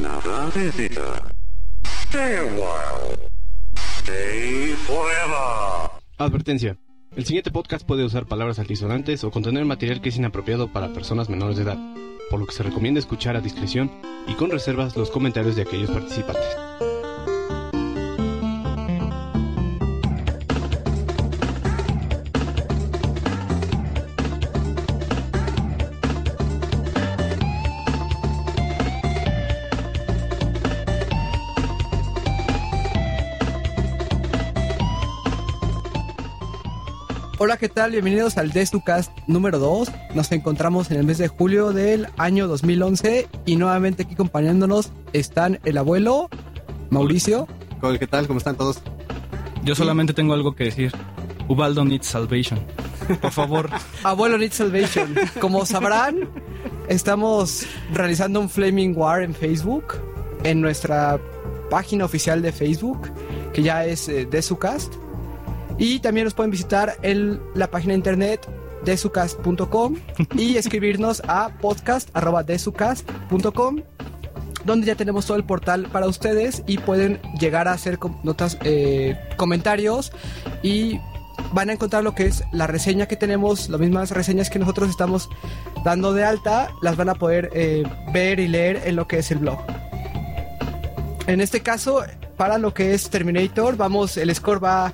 another visitor. Stay a while. Stay forever. Advertencia. El siguiente podcast puede usar palabras altisonantes o contener material que es inapropiado para personas menores de edad, por lo que se recomienda escuchar a discreción y con reservas los comentarios de aquellos participantes. ¿Qué tal? Bienvenidos al DestuCast número 2. Nos encontramos en el mes de julio del año 2011 y nuevamente aquí acompañándonos están el abuelo, Mauricio, ¿Qué tal? ¿Cómo están todos? Yo solamente tengo algo que decir. Ubaldo needs salvation. Por favor. abuelo Need Salvation. Como sabrán, estamos realizando un Flaming War en Facebook, en nuestra página oficial de Facebook, que ya es eh, DestuCast. Y también nos pueden visitar en la página de internet desucast.com y escribirnos a podcast.desucast.com donde ya tenemos todo el portal para ustedes y pueden llegar a hacer notas, eh, comentarios y van a encontrar lo que es la reseña que tenemos, las mismas reseñas que nosotros estamos dando de alta, las van a poder eh, ver y leer en lo que es el blog. En este caso, para lo que es Terminator, vamos, el score va,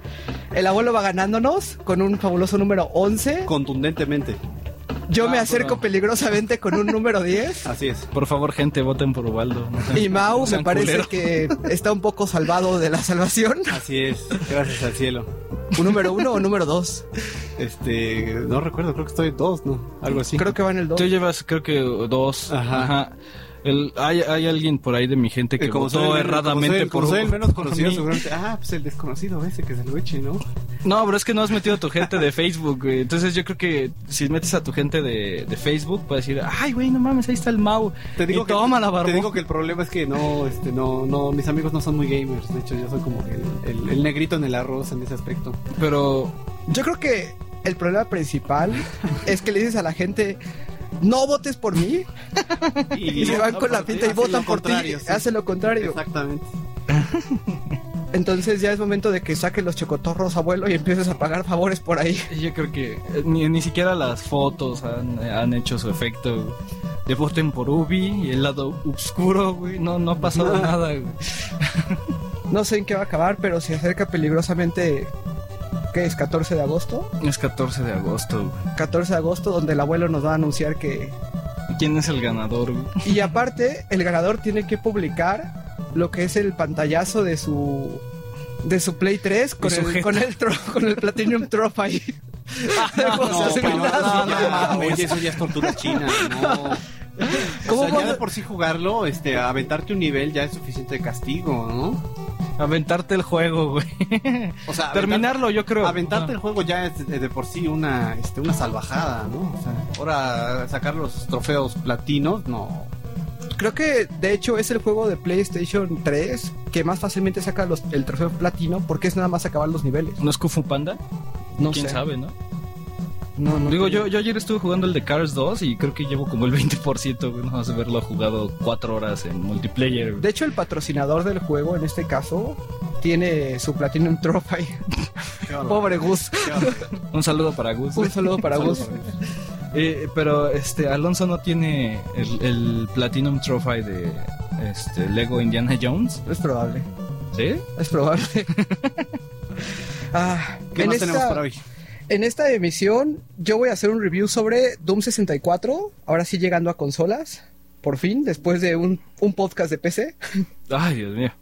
el abuelo va ganándonos con un fabuloso número 11. Contundentemente. Yo me Ah, acerco bueno. peligrosamente con un número 10. Así es. Por favor, gente, voten por Ubaldo. No sean- Y Mau no me parece que está un poco salvado de la salvación. Así es. Gracias al cielo. ¿Un número uno o número dos? Este, no recuerdo, creo que estoy dos, ¿no? Algo así. Creo que va en el dos. Tú llevas, creo que dos. Ajá. Ajá. El, hay, hay alguien por ahí de mi gente que Eh, soy votó erradamente soy, por, soy el menos conocido, seguramente. Ah, pues el desconocido ese que se lo eche, ¿no? No, pero es que no has metido a tu gente de Facebook, güey. Entonces yo creo que si metes a tu gente de, de Facebook, puedes decir, ay, güey, no mames, ahí está el Mau. Te digo, y que, toma la barba. te digo que el problema es que no, este, no, no, mis amigos no son muy gamers. De hecho, yo soy como el, el, el negrito en el arroz en ese aspecto. Pero Yo creo que el problema principal es que le dices a la gente, no votes por mí. Y, se van con la pinta y votan por ti. sí. Hacen lo contrario. Exactamente. Entonces ya es momento de que saques los chocotorros, abuelo, y empieces a pagar favores por ahí. yo creo que eh, ni, ni siquiera las fotos han, han hecho su efecto. De voten por Ubi y el lado oscuro, güey. No, no ha pasado nada, güey. No sé en qué va a acabar, pero se acerca peligrosamente. ¿Qué es? ¿14 de agosto? Es 14 de agosto, güey. 14 de agosto, donde el abuelo nos va a anunciar que ¿Quién es el ganador, güey? Y aparte, el ganador tiene que publicar lo que es el pantallazo de su de su Play 3 con su el, con el tro- con el Platinum Trophy. No, no mames. Oye, eso ya es tortura china, no. ¿Cómo o sea, ya de por sí jugarlo, este, aventarte un nivel ya es suficiente castigo, ¿no? Aventarte el juego, güey. O sea, Terminarlo, yo creo. Aventarte el juego ya es de, de por sí una, este, una salvajada, ¿no? O sea, ahora sacar los trofeos platinos, no. Creo que de hecho es el juego de PlayStation 3 que más fácilmente saca los, el trofeo platino porque es nada más acabar los niveles. ¿No es Kung Fu Panda? No ¿Quién sé. sabe, no? No, no Digo, yo, yo ayer estuve jugando el de Cars 2 y creo que llevo como el 20%, güey. No vas a verlo jugado cuatro horas en multiplayer. güey. De hecho, el patrocinador del juego en este caso tiene su Platinum Trophy. Pobre Gus. Un saludo para Gus. Un saludo para Gus. Eh, pero este Alonso no tiene el, el Platinum Trophy de este Lego Indiana Jones, Es probable. ¿sí? Es probable. Ah, ¿Qué más esta- tenemos para hoy? En esta emisión yo voy a hacer un review sobre Doom 64, ahora sí llegando a consolas, por fin, después de un, un podcast de PC. Ay, Dios mío.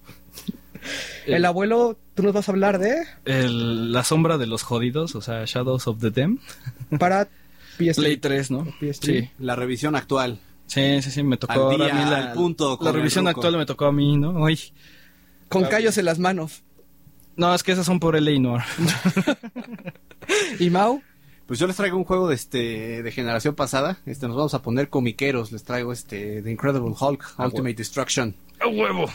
El abuelo, tú nos vas a hablar de El- la sombra de los jodidos, o sea, Shadows of the Dam. para PS Play 3, ¿no? PS3. Sí. La revisión actual. Sí, sí, sí, me tocó Al día, a mí la, al punto la el revisión actual me tocó a mí, ¿no? Uy. con callos en las manos. No, es que esas son por Eleanor. Y Mau, Pues yo les traigo un juego de este de generación pasada. Este nos vamos a poner comiqueros. Les traigo este The Incredible Hulk Ultimate Destruction. ¡A huevo!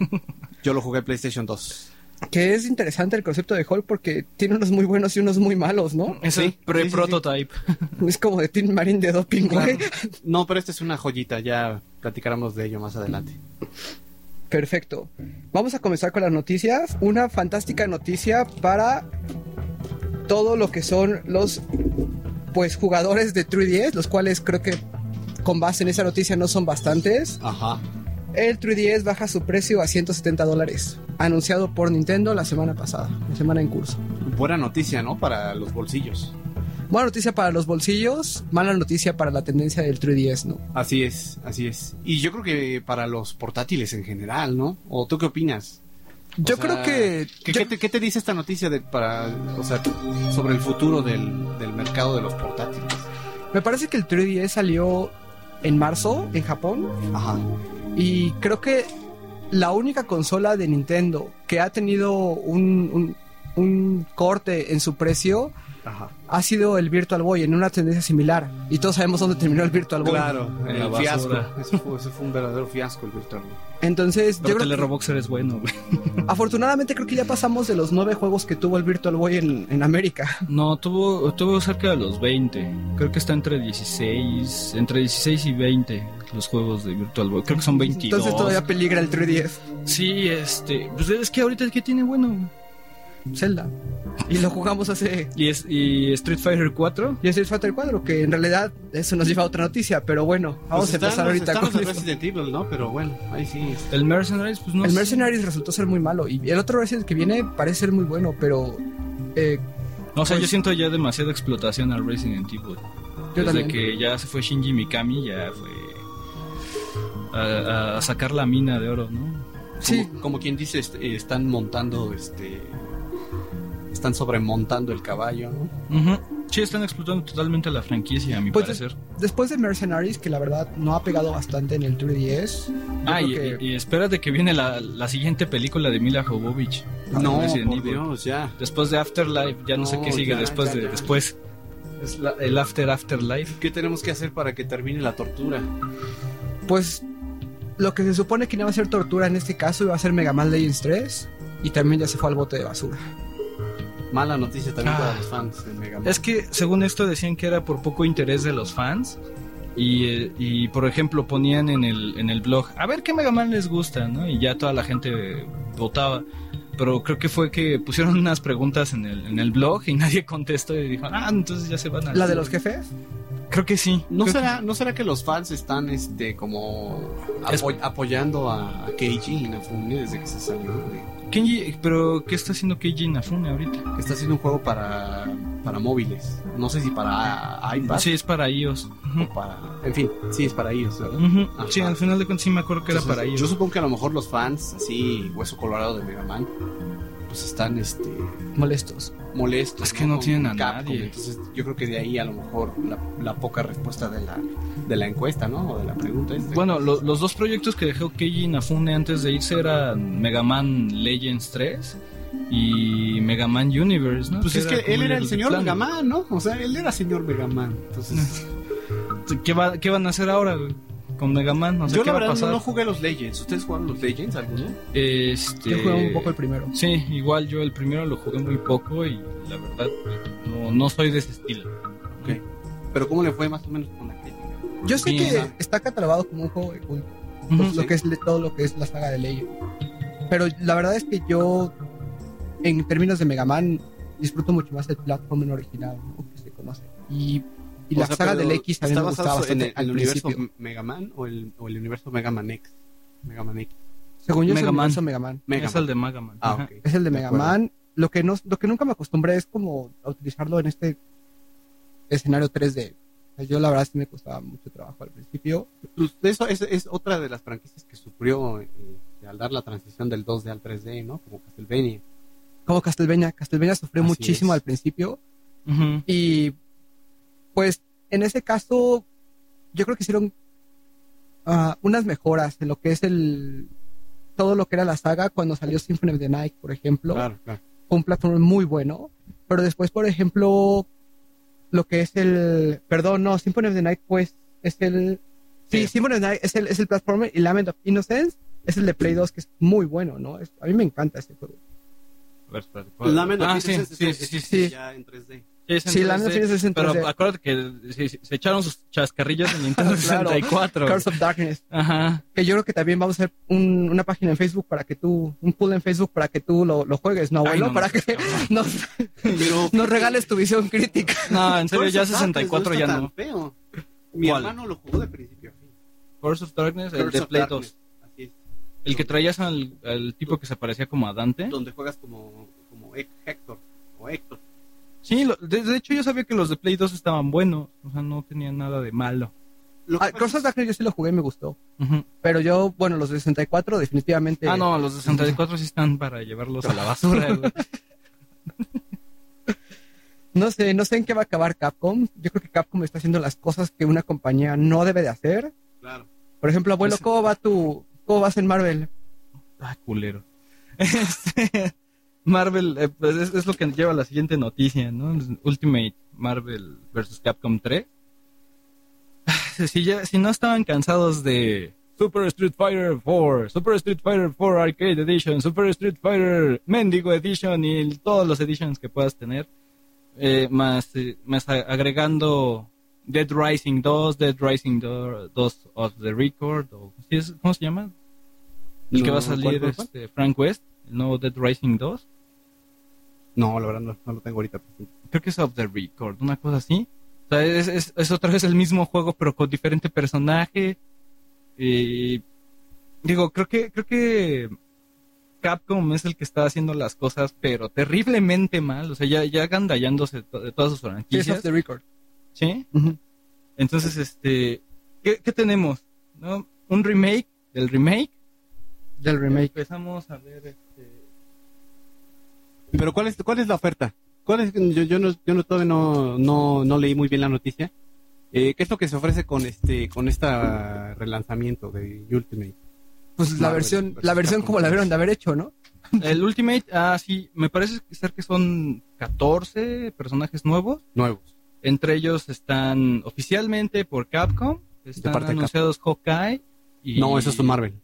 Yo lo jugué en PlayStation 2. que es interesante el concepto de Hulk porque tiene unos muy buenos y unos muy malos, ¿no? Es Sí, el sí, sí, pre-prototype. Es como de Tin Marine de doping, güey. No, pero esta es una joyita ya platicáramos de ello más adelante. Perfecto. Vamos a comenzar con las noticias. Una fantástica noticia para todo lo que son los pues jugadores de 3DS, los cuales creo que con base en esa noticia no son bastantes. Ajá. El 3DS baja su precio a 170 dólares, anunciado por Nintendo la semana pasada, la semana en curso. Buena noticia, ¿no? Para los bolsillos. Buena noticia para los bolsillos, mala noticia para la tendencia del 3DS, ¿no? Así es, así es. Y yo creo que para los portátiles en general, ¿no? ¿O tú qué opinas? O Yo sea, creo que... ¿Qué, yo- qué te, qué te dice esta noticia de, para, o sea, sobre el futuro del, del mercado de los portátiles? Me parece que el 3DS salió en marzo en Japón Ajá. y creo que la única consola de Nintendo que ha tenido un, un- un corte en su precio Ajá. Ha sido el Virtual Boy en una tendencia similar. Y todos sabemos dónde terminó el Virtual Boy. Claro, En el la fiasco. Eso fue, eso fue un verdadero fiasco el Virtual Boy. Entonces, yo Pero creo que- Teleroboxer es bueno, güey. afortunadamente creo que ya pasamos de los nueve juegos que tuvo el Virtual Boy en, en América. No, tuvo, tuvo cerca de los 20. Creo que está entre 16, entre 16 y 20 los juegos de Virtual Boy. Creo que son 22. Entonces todavía peligra el 3DS. Sí, este, pues es que ahorita ¿qué tiene bueno? Zelda. Y lo jugamos hace... Y es y Street Fighter 4. Y Street Fighter 4, que en realidad eso nos lleva a otra noticia, pero bueno, vamos Pues a empezar ahorita con esto. Resident Evil, ¿no? Pero bueno, ahí sí. El Mercenaries, pues no El sé. Mercenaries resultó ser muy malo y el otro Resident que viene parece ser muy bueno, pero eh, No, o sea, pues- yo siento ya demasiada explotación al Resident Evil. yo Desde también. que ya se fue Shinji Mikami, ya fue a, a sacar la mina de oro, ¿no? Sí, Como, como quien dice, este, están montando, este... Están sobremontando el caballo, ¿no? Sí, están explotando totalmente la franquicia, a mi Pues, parecer. después de Mercenaries, que la verdad no ha pegado bastante en el 3DS. yo Ah, y, que- y- espérate que viene la, la siguiente película de Mila Jovovich. No, por. Dios, ya. Después de Afterlife, ya no, sé qué sigue ya, después ya, de ya. después. Es la- el After Afterlife. ¿Qué tenemos que hacer para que termine la tortura? Pues lo que se supone que no va a ser tortura en este caso iba a ser Mega Man Legends 3 y también ya se fue al bote de basura. Mala noticia también Ah. para los fans de Mega Man. Es que según esto decían que era por poco interés de los fans. Y, eh, y, por ejemplo ponían en el, en el blog, a ver qué Mega Man les gusta, ¿no? Y ya toda la gente votaba. Pero creo que fue que pusieron unas preguntas en el, en el blog y nadie contestó y dijo, ah, entonces ya se van a... ¿La de los jefes? Creo que sí. ¿No Creo será, ¿No será que los fans están este como Es- apo- apoyando a, a Keiji Inafune desde que se salió? de- que- Kenji, pero ¿qué está haciendo Keiji Inafune ahorita? está haciendo un juego para, para móviles. No sé si para iPad Sí, es para iOS. O para... En fin, sí, es para. Ajá. Sí, al final de cuentas sí me acuerdo que era para ellos. Yo supongo que a lo mejor los fans, así, hueso colorado de Mega Man, pues están este Molestos. molestos. Es que no tienen a Capcom. nadie. Entonces yo creo que de ahí a lo mejor la, la poca respuesta de la, de la encuesta, ¿no? O de la pregunta. Bueno, lo- los dos proyectos que dejó Keiji Inafune antes de irse eran Mega Man Legends 3 y Mega Man Universe, ¿no? Pues es que él era el señor plan. Mega Man, ¿no? O sea, él era señor Mega Man. Entonces, ¿Qué, va- qué van a hacer ahora güey? Con Mega Man? O sea, yo ¿qué la va a verdad pasar? no, no jugué los Legends. ¿Ustedes jugaron los Legends alguno? Este... Yo jugué un poco el primero. Sí, igual yo el primero lo jugué muy poco y la verdad no, no soy de ese estilo. Ok. Pero ¿cómo le fue más o menos con la crítica? Yo sé que ajá. está catalogado como un juego de culto, pues, lo que es todo lo que es la saga de Legend. Pero la verdad es que yo, en términos de Mega Man, disfruto mucho más el platformer original, ¿no? que se conoce. Y, y O la sea, saga del X también ¿está me gustaba basado en bastante el, al el universo. Mega Man o el, o el universo Mega Man X? Mega Man X. Según yo, es Mega el Man. universo Mega Man. Mega es Man. el de Mega Man. Ah, Ajá. ok. Es el de De Mega acuerdo. Man. Lo que, no, lo que nunca me acostumbré es como a utilizarlo en este escenario 3D. O sea, Yo la verdad sí me costaba mucho trabajo al principio. Pues eso es, es otra de las franquicias que sufrió eh, al dar la transición del 2D al 3D, ¿no? Como Castlevania. Como Castlevania. Castlevania sufrió Así muchísimo es. al principio. Y pues en ese caso yo creo que hicieron ah, unas mejoras en lo que es el todo lo que era la saga cuando salió Symphony of the Night, por ejemplo. Claro, claro. Fue un platform muy bueno. Pero después, por ejemplo, lo que es el... Perdón, no, Symphony of the Night pues es el... Sí, Sí. Symphony of the Night es el, es el platformer y Lament of Innocence es el de Play 2 que es muy bueno, ¿no? Es- a mí me encanta este juego. A ver, espérate, ¿cuál? Lament of Ah, sí, Innocence sí, es- sí, es- sí. sí. ya en 3D. Sí, Sí, la 3D, neta sí es en Pero 3D. acuérdate que sí, sí, se echaron sus chascarrillos en Nintendo Claro. 64. Curse of Darkness. Ajá. Que yo creo que también vamos a hacer un- una página en Facebook para que tú, un pool en Facebook para que tú lo, lo juegues, ¿no, Ay, no para mames, que cabrón. nos, Pero nos regales tu visión crítica. No, en serio, Curse ya of Darkness 64 no ya no. feo. Mi ¿Cuál? hermano lo jugó de principio a fin. Curse of Darkness, el Curse de of Play Darkness, 2. Así es. El que traías al, al tipo que se parecía como a Dante. Donde juegas como, como Héctor o Héctor. Sí, lo- de, de hecho yo sabía que los de Play 2 estaban buenos. O sea, no tenían nada de malo. Ah, of Darkness yo sí lo jugué y me gustó. Pero yo, bueno, los de 64 definitivamente... Ah, no, los de 64 sí están para llevarlos a la basura. güey. No sé, no sé en qué va a acabar Capcom. Yo creo que Capcom está haciendo las cosas que una compañía no debe de hacer. Claro. Por ejemplo, abuelo, Ese- ¿cómo va tu, cómo vas en Marvel? Ah, culero. Este, Marvel, eh, pues es, es lo que lleva a la siguiente noticia, ¿no? Ultimate Marvel vs. Capcom 3. Ah, Si, ya, si no estaban cansados de Super Street Fighter 4, Super Street Fighter 4 Arcade Edition, Super Street Fighter Mendigo Edition y todos los editions que puedas tener, eh, más, eh, más agregando Dead Rising 2, Dead Rising 2, 2 of the Record, o, ¿sí es- ¿cómo se llama? El que va a ¿cuál, salir cuál, cuál? este, Frank West, el nuevo Dead Rising 2. No, la verdad no, no lo tengo ahorita. Creo que es Off the Record, una cosa así. O sea, es, es, es otra vez el mismo juego, pero con diferente personaje. Y digo, creo que, creo que Capcom es el que está haciendo las cosas, pero terriblemente mal. O sea, ya, ya agandallándose to- de todas sus franquicias. of the Record. ¿Sí? Entonces, este, ¿qué, qué tenemos? ¿No? Un remake del remake. Del remake. Empezamos a ver, este, Pero ¿cuál es, cuál es la oferta? ¿Cuál es, yo, yo, no, yo no, todavía no, no, no leí muy bien la noticia. Eh, ¿Qué es lo que se ofrece con este con esta relanzamiento de Ultimate? Pues la versión, versus la versión Capcom. como la debieron de haber hecho, ¿no? El Ultimate, ah, sí, me parece ser que son 14 personajes nuevos. Nuevos. Entre ellos están oficialmente por Capcom, están parte anunciados Hawkeye y... No, esos son Marvel.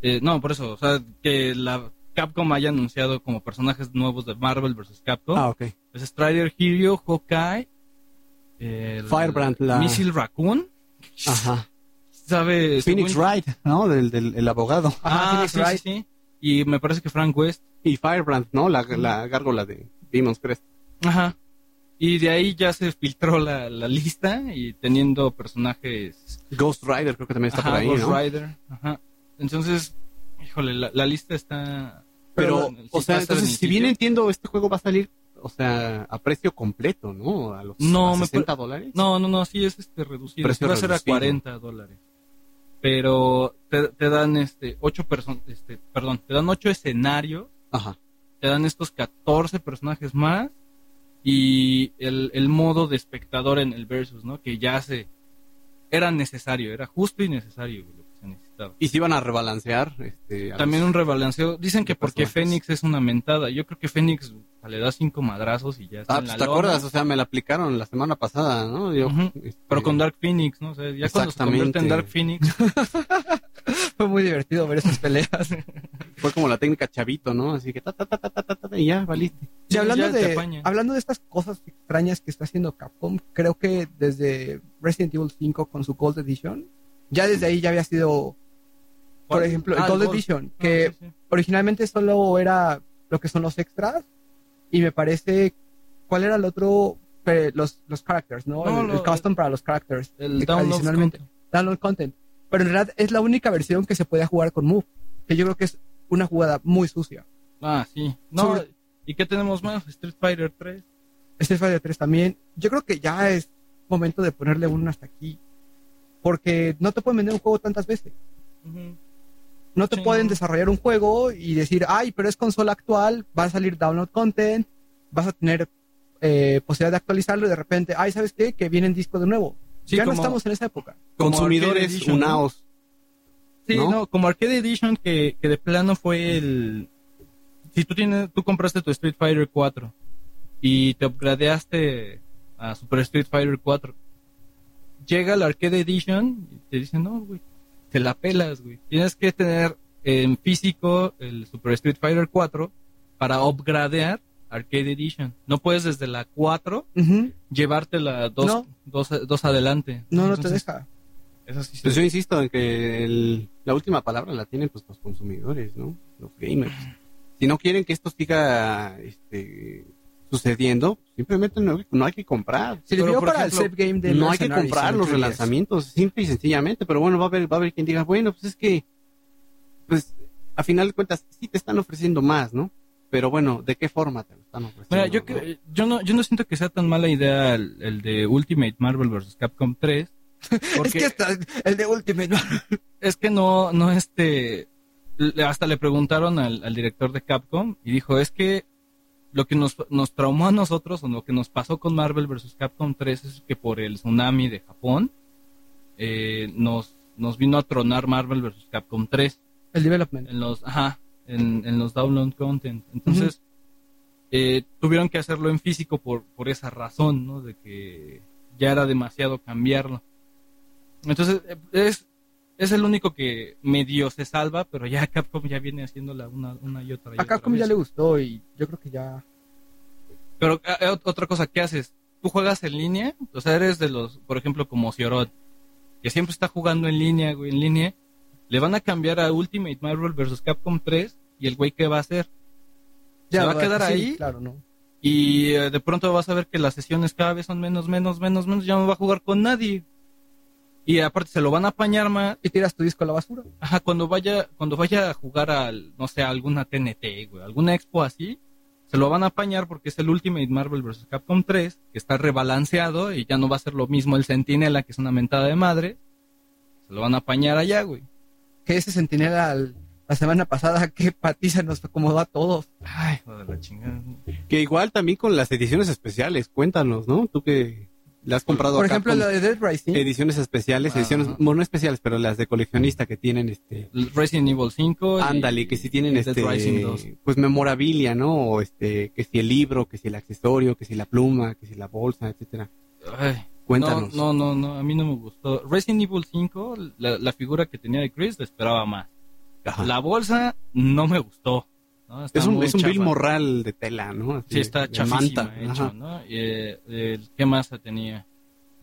Eh, no, por eso, o sea, que la Capcom haya anunciado como personajes nuevos de Marvel vs. Capcom. Ah, ok. Es Strider Hero, Hawkeye, el- Firebrand, la- Missile Raccoon, Ajá. ¿sabe? Phoenix según- Wright, ¿no? Del, del el abogado. Ah, Phoenix sí, Wright. sí, sí. Y me parece que Frank West. Y Firebrand, ¿no? La, la gárgola de Demon's Crest. Ajá. Y de ahí ya se filtró la, la lista y teniendo personajes Ghost Rider creo que también está Ajá, por ahí, Ghost ¿no? Rider. Ajá. Entonces, híjole, la, la lista está. Pero, o sea, entonces, si bien entiendo, este juego va a salir, o sea, a precio completo, ¿no? A los No, a me 60 par- dólares. No, no, no, sí es este reducido. Precio va a ser a reducido. 40 dólares. Pero te, te dan este ocho personas, este, perdón, te dan ocho escenarios, Ajá. te dan estos 14 personajes más y el, el modo de espectador en el versus, ¿no? Que ya se era necesario, era justo y necesario lo Y si van a rebalancear, este, a También los- un rebalanceo. Dicen que porque personajes. Fénix es una mentada. Yo creo que Fénix le da cinco madrazos y ya está Ah, en pues la te acuerdas, o sea, me la aplicaron la semana pasada, ¿no? Yo, este, Pero con Dark Phoenix, ¿no? O sea, ya cuando se convierte en. Dark Phoenix, Fue muy divertido ver esas peleas. fue como la técnica chavito, ¿no? Así que ta, ta, ta, ta, ta, ta, ta, y ya, valiste. Y Sí, hablando de, hablando de estas cosas extrañas que está haciendo Capcom, creo que desde Resident Evil 5 con su Gold Edition, ya desde ahí ya había sido, por ejemplo, el Ah, Gold Gold. Edition, Ah, que sí, sí. originalmente solo era lo que son los extras, y me parece, ¿cuál era el otro? Los, los characters, ¿no? No, el, el lo- custom para los characters. El download adicionalmente. content. Download content. Pero en realidad es la única versión que se puede jugar con Move, que yo creo que es una jugada muy sucia. Ah, sí. No, Sobre- ¿y qué tenemos más? Street Fighter 3. Street Fighter 3 también. Yo creo que ya es momento de ponerle uno hasta aquí. Porque no te pueden vender un juego tantas veces. No te Sí, pueden desarrollar un juego y decir, ay, pero es consola actual, va a salir download content, vas a tener eh, posibilidad de actualizarlo y de repente, ay, ¿sabes qué? Que viene en disco de nuevo. Sí, ya no estamos en esa época. Consumidores Edition, ¿no? unaos. Sí, ¿no? ¿no? como Arcade Edition que, que de plano fue el... Si tú tienes, tú compraste tu Street Fighter 4 y te upgradeaste a Super Street Fighter 4, llega el Arcade Edition y te dicen, no, güey, te la pelas, güey. Tienes que tener en físico el Super Street Fighter 4 para upgradear Arcade Edition. No puedes desde la 4 Ujú. llevártela dos, No. dos, dos adelante. No, no te deja. Eso sí Pues yo insisto en que el- la última palabra la tienen pues los consumidores, ¿no? Los gamers. Si no quieren que esto siga este, sucediendo, simplemente no, no hay que comprar. Pero, para ejemplo, game de no hay que comprar los 3DS. relanzamientos, simple y sencillamente, pero bueno, va a haber, va a haber quien diga, bueno, pues es que, pues, a final de cuentas, sí te están ofreciendo más, ¿no? Pero bueno, ¿de qué forma te lo están ofreciendo? Mira, yo, no? que- yo, no, yo no siento que sea tan mala idea el, el de Ultimate Marvel vs. Capcom 3. Porque Es que hasta el de Ultimate ¿no? es que no, no este, le- hasta le preguntaron al, al director de Capcom y dijo, es que lo que nos, nos traumó a nosotros o lo que nos pasó con Marvel vs. Capcom 3 es que por el tsunami de Japón eh, nos, nos vino a tronar Marvel vs. Capcom 3 el development. en los, ajá, en, en los download content. Entonces, eh, tuvieron que hacerlo en físico por, por esa razón, ¿no? De que ya era demasiado cambiarlo. Entonces, es, es el único que medio se salva, pero ya Capcom ya viene haciéndola una, una y otra. y A otra Capcom ya le gustó y yo creo que ya... Pero eh, ot- otra cosa, ¿qué haces? ¿Tú juegas en línea? O sea, eres de los, por ejemplo, como Ciorot, que siempre está jugando en línea, güey, en línea. Le van a cambiar a Ultimate Marvel vs. Capcom 3 y el güey, ¿qué va a hacer? ya va a quedar sí, ahí? Claro, no. Y eh, de pronto vas a ver que las sesiones cada vez son menos, menos, menos, menos. Ya no va a jugar con nadie. Y aparte se lo van a apañar más. Y tiras tu disco a la basura. Ajá, cuando vaya, cuando vaya a jugar al, no sé, a alguna TNT, güey, alguna expo así, se lo van a apañar porque es el Ultimate Marvel vs. Capcom 3, que está rebalanceado y ya no va a ser lo mismo el Sentinela, que es una mentada de madre. Se lo van a apañar allá, güey. Que ese sentinela al- la semana pasada que Patiza nos acomodó a todos. Ay, hijo de la chingada. Que igual también con las ediciones especiales, cuéntanos, ¿no? Tú que le has comprado Por ejemplo, la de Dead Rising. ediciones especiales, ediciones, bueno, no especiales, pero las de coleccionista que tienen este... Resident Evil 5. y- Ándale, que si tienen Dead este, Rising 2. pues memorabilia, ¿no? O este, que si el libro, que si el accesorio, que si la pluma, que si la bolsa, etcétera. Ay, Cuéntanos. No, no, no, no, a mí no me gustó. Resident Evil 5, la, la figura que tenía de Chris, la esperaba más. Ajá. La bolsa no me gustó. ¿No? Está es un, es un Bill. Morral de tela, ¿no? Así Sí, está chafísima hecho. ¿no? Eh, ¿Qué más tenía?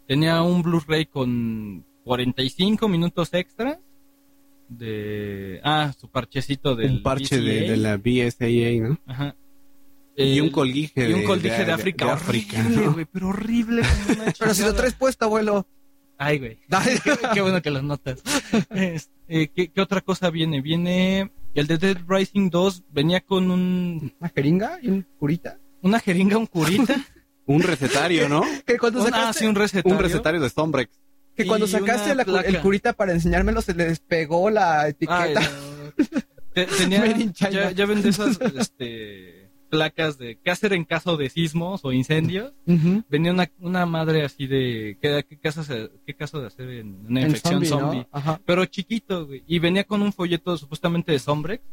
Tenía un Blu-ray con 45 minutos extra de... Ah, su parchecito del Un parche de, de la BSAA, ¿no? Ajá. y un colguije y un de- colguije de, de- África. de África, horrible, ¿no? güey, pero horrible. Pero si lo traes puesto, abuelo. Ay, güey. qué, qué bueno que las notas. Este, ¿qué, qué otra cosa viene? Viene el de Dead Rising 2, venía con un, Una jeringa y un curita. una jeringa, un curita. Un recetario, ¿no? Que cuando Un- ah, sacaste, sí, un recetario. Un recetario de Stombrex. que cuando y sacaste la el curita para enseñármelo, se le despegó la etiqueta. Ay, no. Tenía, ya, ya vende esas este, placas de qué hacer en caso de sismos o incendios. Venía una, una madre así de qué, qué, caso, qué caso de hacer en una En infección zombie, ¿no? zombie. Ajá. Pero chiquito, güey. Y venía con un folleto supuestamente de Sombrex.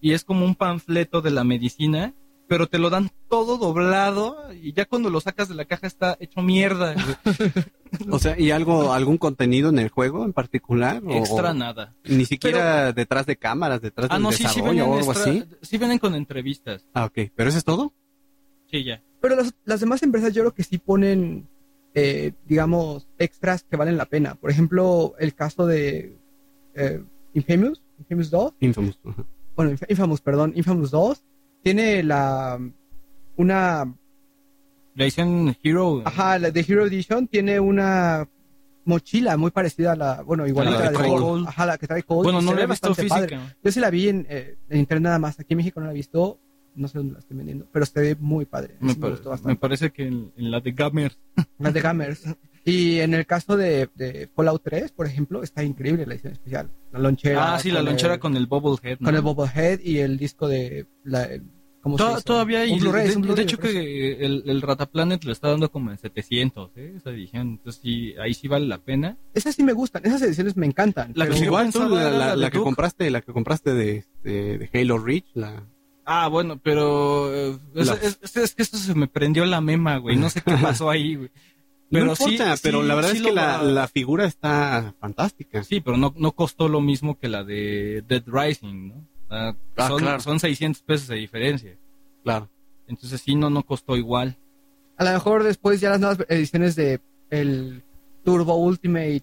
Y es como un panfleto de la medicina, pero te lo dan todo doblado y ya cuando lo sacas de la caja está hecho mierda. O sea, ¿y algo, algún contenido en el juego en particular? O- Extra nada. Ni siquiera detrás de cámaras, detrás Ah, del no, sí, sí vienen, o algo extra- así. sí vienen con entrevistas. Ah, ok. ¿Pero eso es todo? Sí, ya. Pero las, las demás empresas yo creo que sí ponen, eh, digamos, extras que valen la pena. Por ejemplo, el caso de eh, Infamous, Infamous 2, Infamous. bueno, Inf- Infamous, perdón, Infamous 2, tiene la, una, La edición Hero. ajá, la de Hero Edition tiene una mochila muy parecida a la, bueno, igualita la la de Cole. Cole. Ajá, la que trae Cole. bueno, no la he visto bastante padre. física. Yo sí la vi en, eh, en internet nada más. Aquí en México no la he visto. No sé dónde la estoy vendiendo. Pero se ve muy padre. Me, me gustó me bastante. parece que en, en la de Gamers. Las de Gamers. Y en el caso de, de Fallout 3, por ejemplo, está increíble la edición especial. La lonchera. Ah, sí, la lonchera el- con el Bubblehead. ¿no? Con el Bobblehead y el disco de. La, el- ¿Cómo To- se dice? Todavía hay. Un de, un de hecho, que el, el Rataplanet lo está dando como en 700, ¿eh? Esa edición. Entonces, sí, ahí sí vale la pena. Esas sí me gustan. Esas ediciones me encantan. La que igual tú, pensaba la, era la- la de la que Duke. compraste, la que compraste de, este, de Halo Reach, la... Ah, bueno, pero eh, es, La- es- es- es que esto se me prendió la mema, güey. No sé qué pasó ahí, güey. Pero no importa, sí- pero sí- la verdad sí es que la, la figura está fantástica. Sí, pero no, no costó lo mismo que la de Dead Rising, ¿no? Ah, son, claro. son 600 pesos de diferencia. Claro. Entonces sí, no, no costó igual. A lo mejor después ya las nuevas ediciones de el Turbo Ultimate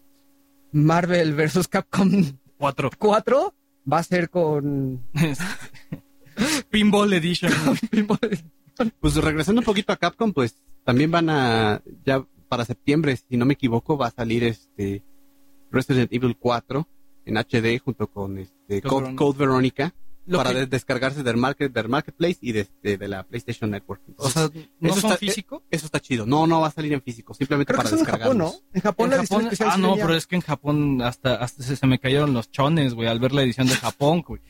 Marvel vs. Capcom Cuatro. 4 va a ser con... Pinball Edition. Pues regresando un poquito a Capcom, pues también van a, ya para septiembre, si no me equivoco, va a salir este Resident Evil 4 en HD junto con este Code Code, Veronica. Code Veronica Lo para que- descargarse del, market, del Marketplace y de, este, de la PlayStation Network. O sea, ¿no eso son está- físico? Eso está chido. No, no va a salir en físico, simplemente Creo que para son en Japón, ¿no? En Japón En la Japón, ah, no, pero es que en Japón hasta, hasta se, se me cayeron los chones, güey, al ver la edición de Japón, güey.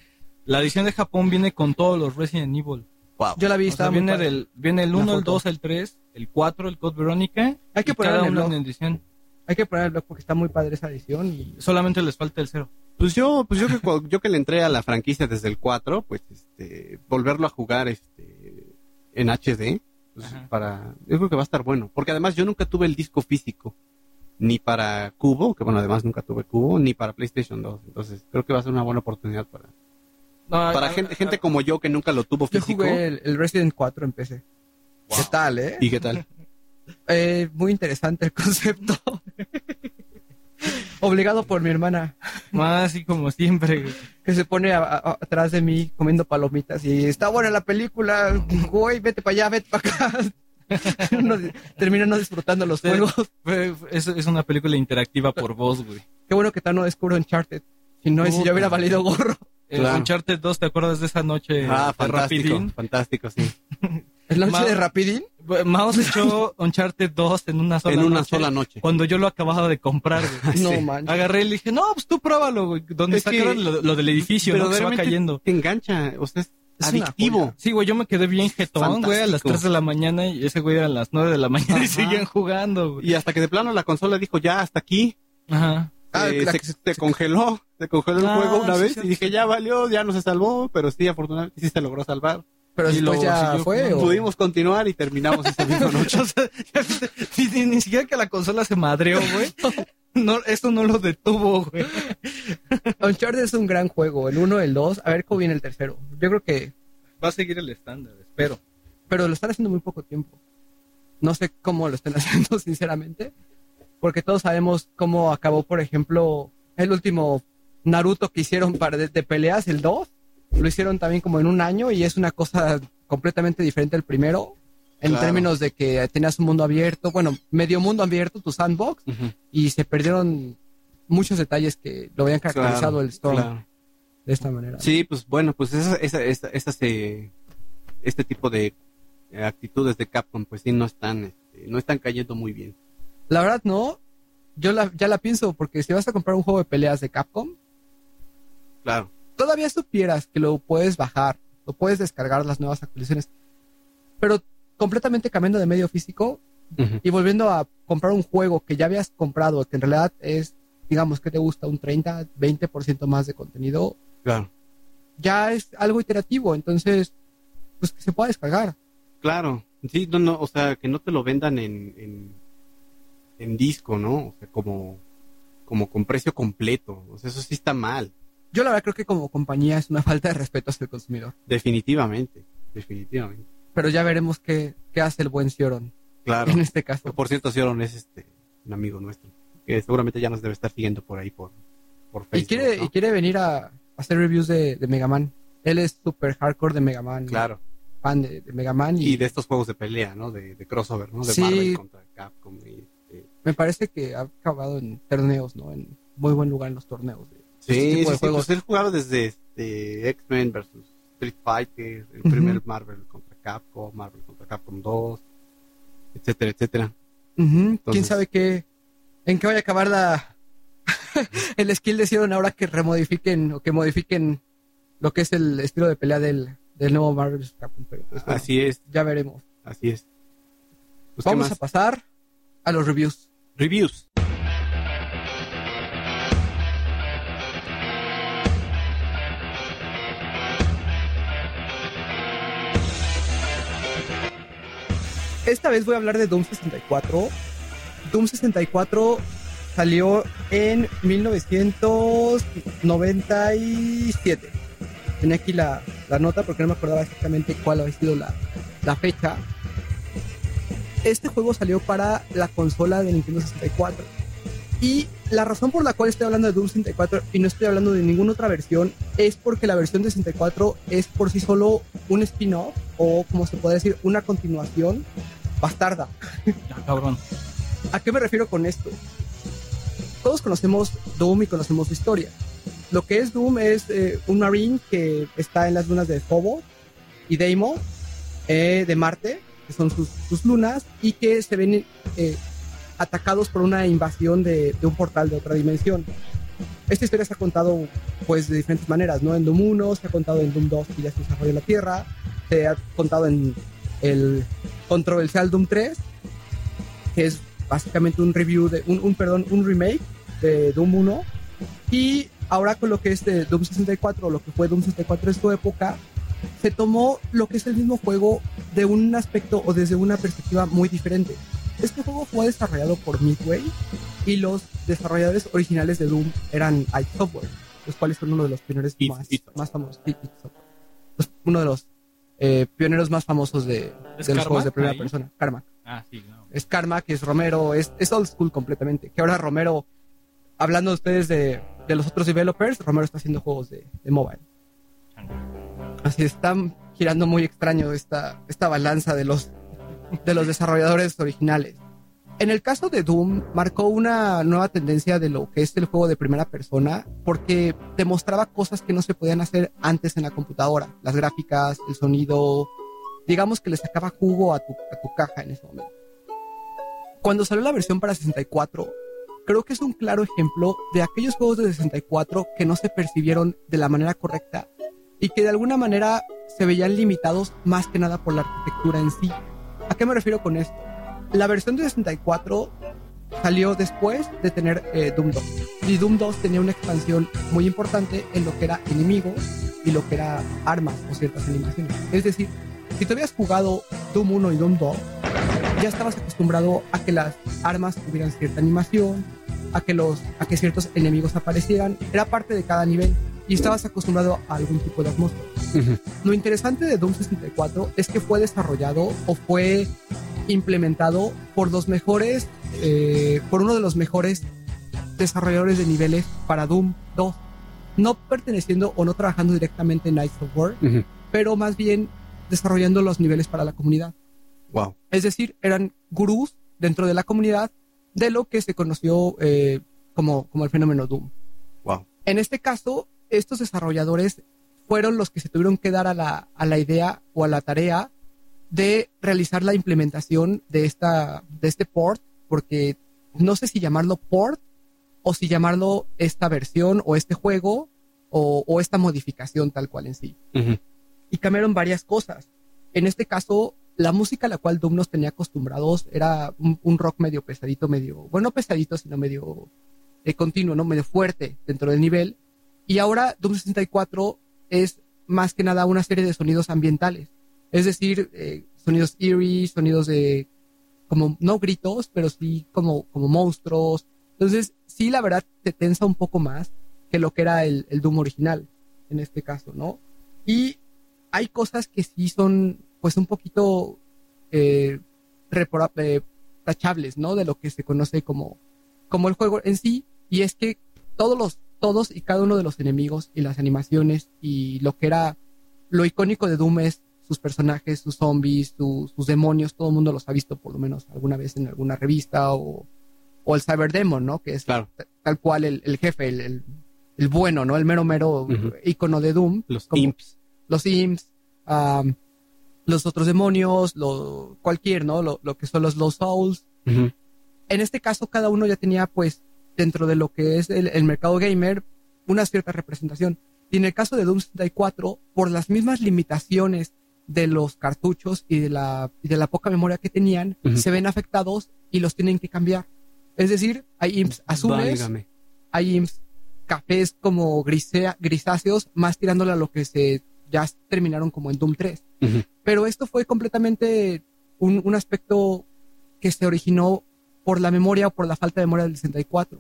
La edición de Japón viene con todos los Resident Evil. Wow. Yo la vi, O sea, viene, padre. del, viene el La 1, el foto. 2, el 3, el 4, el Code Verónica. Hay que cada en el uno blog. en edición. Hay que poner el blog porque está muy padre esa edición y Solamente les falta el 0. Pues yo, pues yo que, yo que le entré a la franquicia desde el 4, pues este, volverlo a jugar este, en HD, pues, para, yo creo que va a estar bueno. Porque además yo nunca tuve el disco físico, ni para Cubo, que bueno, además nunca tuve Cubo, ni para PlayStation 2. Entonces creo que va a ser una buena oportunidad para, para gente, gente como yo que nunca lo tuvo yo físico. jugué el, el Resident 4 en PC. ¿Qué tal, eh? ¿Y qué tal? Eh, Muy interesante el concepto. Obligado por mi hermana, Más así como siempre. que se pone a- a- atrás de mí comiendo palomitas y está buena la película, güey, vete para allá, vete para acá. Uno termina no disfrutando los juegos. Es, es una película interactiva por voz, güey. Qué bueno que tal no descubro Uncharted. Si no, y si yo hubiera valido gorro. El Claro. Uncharted 2, ¿te acuerdas de esa noche ah, de fantástico, Rapidín? fantástico, sí. ¿El noche Ma- de Rapidín? Mouse echó Uncharted 2 en una sola en una noche, sola noche. Cuando yo lo acababa de comprar, güey. No, Sí. manches. Agarré y le dije, no, pues tú pruébalo, güey. Donde Es que lo, lo del edificio, ¿no? Que se va cayendo. Te engancha, o sea, es, Es adictivo. Sí, güey, yo me quedé bien jetón, güey, a las Fantástico. 3 de la mañana y ese güey era a las 9 de la mañana y seguían jugando, güey. Y hasta que de plano la consola dijo, ya, hasta aquí. Ajá. Ah, Eh, se, que se congeló, se congeló el Ah, juego una sí, vez sí, y dije, sí. ya valió, ya no se salvó, pero sí, afortunadamente sí se logró salvar. Pero Y después lo ya siguió fue. Pudimos continuar y terminamos esa misma noche. O sea, ni, ni- ni siquiera que la consola se madreó, güey. No, eso no lo detuvo, güey. Uncharted es un gran juego. El 1, el 2. A ver cómo viene el tercero. Yo creo que. Va a seguir el estándar, espero. Pero lo están haciendo muy poco tiempo. No sé cómo lo están haciendo, sinceramente. Porque todos sabemos cómo acabó, por ejemplo, el último Naruto que hicieron para de, de peleas, el 2. Lo hicieron también como en un año y es una cosa completamente diferente al primero. En Claro. términos de que tenías un mundo abierto, bueno, medio mundo abierto, tu sandbox, y se perdieron muchos detalles que lo habían caracterizado Claro, el Storm claro. de esta manera. Sí, pues bueno, pues esa, esa, esa- esas, eh, este tipo de actitudes de Capcom, pues sí, no están, este, no están cayendo muy bien. La verdad no, yo la- ya la pienso porque si vas a comprar un juego de peleas de Capcom, Claro. todavía supieras que lo puedes bajar, lo puedes descargar las nuevas actualizaciones, pero completamente cambiando de medio físico y volviendo a comprar un juego que ya habías comprado, que en realidad es, digamos, que te gusta un 30, 20% más de contenido, Claro. ya es algo iterativo, entonces, pues que se pueda descargar. Claro. Sí, no, no, o sea, que no te lo vendan en, en, en disco, ¿no? O sea, como, como con precio completo. O sea, eso sí está mal. Yo la verdad creo que como compañía es una falta de respeto hacia el consumidor, Definitivamente. Definitivamente. pero ya veremos qué, qué hace el buen Sioron Claro. en este caso. Por cierto, Sioron es este, un amigo nuestro. Que seguramente ya nos debe estar siguiendo por ahí por, por Y Facebook. quiere, ¿no? y quiere venir a, hacer reviews de, de Mega Man. Él es super hardcore de Mega Man. Claro. Fan de, de Mega Man. Y, Y de estos juegos de pelea, ¿no? De, de crossover, ¿no? De Sí. Marvel contra Capcom. Y, me parece que ha acabado en torneos, ¿no? En muy buen lugar en los torneos. de este Sí, sí, tipo de sí, juegos. pues él jugaba desde este, X-Men versus Street Fighter, el primer Marvel contra Capcom, Marvel contra Capcom 2, etcétera, etcétera. ¿Quién Entonces- sabe qué, en qué vaya a acabar la, el skill de Sioron ahora que remodifiquen o que modifiquen lo que es el estilo de pelea del, del nuevo Marvel. Capcom. Pero pues, bueno, Así es, ya veremos. así es. Pues, ¿qué Vamos a pasar a los reviews. Reviews. Esta vez voy a hablar de Doom 64. Doom 64 salió en 1997. Tenía aquí la, la nota porque no me acordaba exactamente cuál había sido la, la fecha, este juego salió para la consola de Nintendo 64. Y la razón por la cual estoy hablando de Doom 64 y no estoy hablando de ninguna otra versión es porque la versión de 64 es por sí solo un spin-off o como se puede decir, una continuación bastarda. Ah, cabrón. ¿A qué me refiero con esto? Todos conocemos Doom y conocemos su historia. Lo que es Doom es eh, un marine que está en las lunas de Phobos y Deimos eh, de Marte, que son sus, sus lunas, y que se ven eh, atacados por una invasión de, de un portal de otra dimensión. Esta historia se ha contado pues de diferentes maneras, ¿no? En Doom 1, se ha contado en Doom 2 que ya se desarrolló la Tierra, se ha contado en el controversial Doom 3, que es básicamente un review de un, un perdón, un remake de Doom 1 y ahora con lo que es de Doom 64, lo que fue Doom 64 en su época, se tomó lo que es el mismo juego de un aspecto o desde una perspectiva muy diferente. Este juego fue desarrollado por Midway y los desarrolladores originales de Doom eran id Software, los cuales son uno de los pioneros más, famosos. uno de los eh, pioneros más famosos de, ¿Es de los juegos de primera ahí? persona. Karma. Ah, sí, no. Es Karma, que es Romero, es, es old school completamente. Que ahora Romero, hablando de ustedes de, de los otros developers, Romero está haciendo juegos de, de mobile. Así está girando muy extraño esta, esta balanza de los, de los desarrolladores originales. En el caso de Doom, marcó una nueva tendencia de lo que es el juego de primera persona, porque demostraba cosas que no se podían hacer antes en la computadora. Las gráficas, el sonido, digamos que le sacaba jugo a tu, a tu caja en ese momento. Cuando salió la versión para 64, creo que es un claro ejemplo de aquellos juegos de 64 que no se percibieron de la manera correcta y que de alguna manera se veían limitados más que nada por la arquitectura en sí. ¿A qué me refiero con esto? La versión de 64 salió después de tener eh, Doom 2. Y Doom 2 tenía una expansión muy importante en lo que era enemigos y lo que era armas o ciertas animaciones. Es decir, si tú habías jugado Doom 1 y Doom 2, ya estabas acostumbrado a que las armas tuvieran cierta animación, a que, los, a que ciertos enemigos aparecieran. Era parte de cada nivel y estabas acostumbrado a algún tipo de atmósfera. Lo interesante de Doom 64 es que fue desarrollado o fue implementado por los mejores, eh, por uno de los mejores desarrolladores de niveles para Doom 2. No perteneciendo o no trabajando directamente en Night Software, Ujú. pero más bien desarrollando los niveles para la comunidad. Wow. Es decir, eran gurús dentro de la comunidad de lo que se conoció eh, como, como el fenómeno Doom. Wow. En este caso, estos desarrolladores fueron los que se tuvieron que dar a la, a la idea o a la tarea de realizar la implementación de, esta, de este port, porque no sé si llamarlo port o si llamarlo esta versión o este juego o, o esta modificación tal cual en sí y cambiaron varias cosas. En este caso, la música a la cual Doom nos tenía acostumbrados era un, un rock medio pesadito, medio, bueno, no pesadito, sino medio eh, continuo, ¿no? Medio fuerte dentro del nivel. Y ahora Doom 64 es más que nada una serie de sonidos ambientales. Es decir, eh, sonidos eerie, sonidos de, como, no gritos, pero sí como, como monstruos. Entonces, sí, la verdad, te tensa un poco más que lo que era el, el Doom original, en este caso, ¿no? Y hay cosas que sí son, pues, un poquito eh, eh, tachables, ¿no? De lo que se conoce como, como el juego en sí. Y es que todos los, todos y cada uno de los enemigos y las animaciones y lo que era lo icónico de Doom es sus personajes, sus zombies, su- sus demonios, todo el mundo los ha visto por lo menos alguna vez en alguna revista o, o el Cyberdemon, ¿no? Que es Claro. tal cual el, el jefe, el, el, el bueno, ¿no? El mero mero icono de Doom. Los imps. los imps, los otros demonios, lo, cualquier, ¿no? Lo, lo que son los Low Souls. En este caso, cada uno ya tenía, pues, dentro de lo que es el, el mercado gamer, una cierta representación. Y en el caso de Doom 64, por las mismas limitaciones de los cartuchos y de la, y de la poca memoria que tenían, Ujú. se ven afectados y los tienen que cambiar. Es decir, hay imps azules, Válgame. hay imps cafés como grisea- grisáceos, más tirándole a lo que se ya terminaron como en Doom 3. Ujú. Pero esto fue completamente un, un aspecto que se originó por la memoria o por la falta de memoria del 64.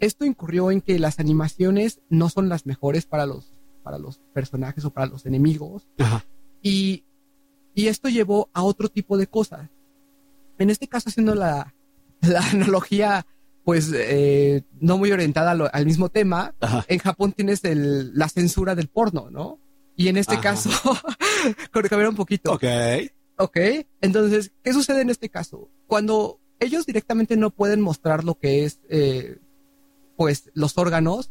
Esto incurrió en que las animaciones no son las mejores para los, para los personajes o para los enemigos Ajá. y, Y esto llevó a otro tipo de cosas. En este caso, haciendo la, la analogía, pues, eh, no muy orientada a lo- al mismo tema, Ajá. en Japón tienes el- la censura del porno, ¿no? Y en este Ajá. caso, con cambiar un poquito. Ok. Ok, entonces, ¿qué sucede en este caso? Cuando ellos directamente no pueden mostrar lo que es, eh, pues, los órganos,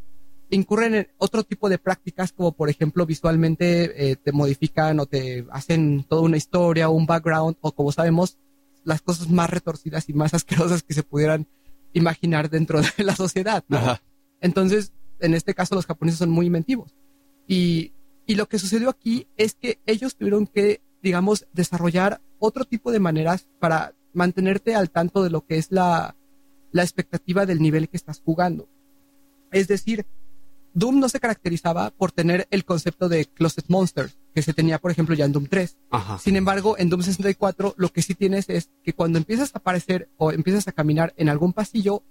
incurren en otro tipo de prácticas, como por ejemplo, visualmente eh, te modifican o te hacen toda una historia o un background, o como sabemos, las cosas más retorcidas y más asquerosas que se pudieran imaginar dentro de la sociedad. Entonces, en este caso, los japoneses son muy inventivos. Y, y lo que sucedió aquí es que ellos tuvieron que, digamos, desarrollar otro tipo de maneras para mantenerte al tanto de lo que es la, la expectativa del nivel que estás jugando. Es decir, Doom no se caracterizaba por tener el concepto de Closet Monsters, que se tenía, por ejemplo, ya en Doom 3. Ajá. Sin embargo, en Doom 64 lo que sí tienes es que cuando empiezas a aparecer o empiezas a caminar en algún pasillo,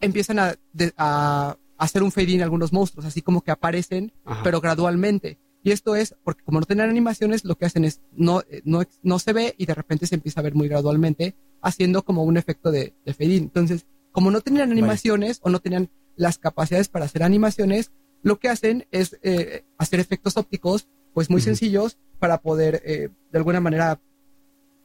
empiezan a, de- a hacer un fade in algunos monstruos, así como que aparecen, Ajá. pero gradualmente. Y esto es porque como no tenían animaciones, lo que hacen es no, eh, no, no se ve y de repente se empieza a ver muy gradualmente, haciendo como un efecto de, de fade in. Entonces, como no tenían animaciones o no tenían las capacidades para hacer animaciones, lo que hacen es eh, hacer efectos ópticos, pues muy sencillos para poder eh, de alguna manera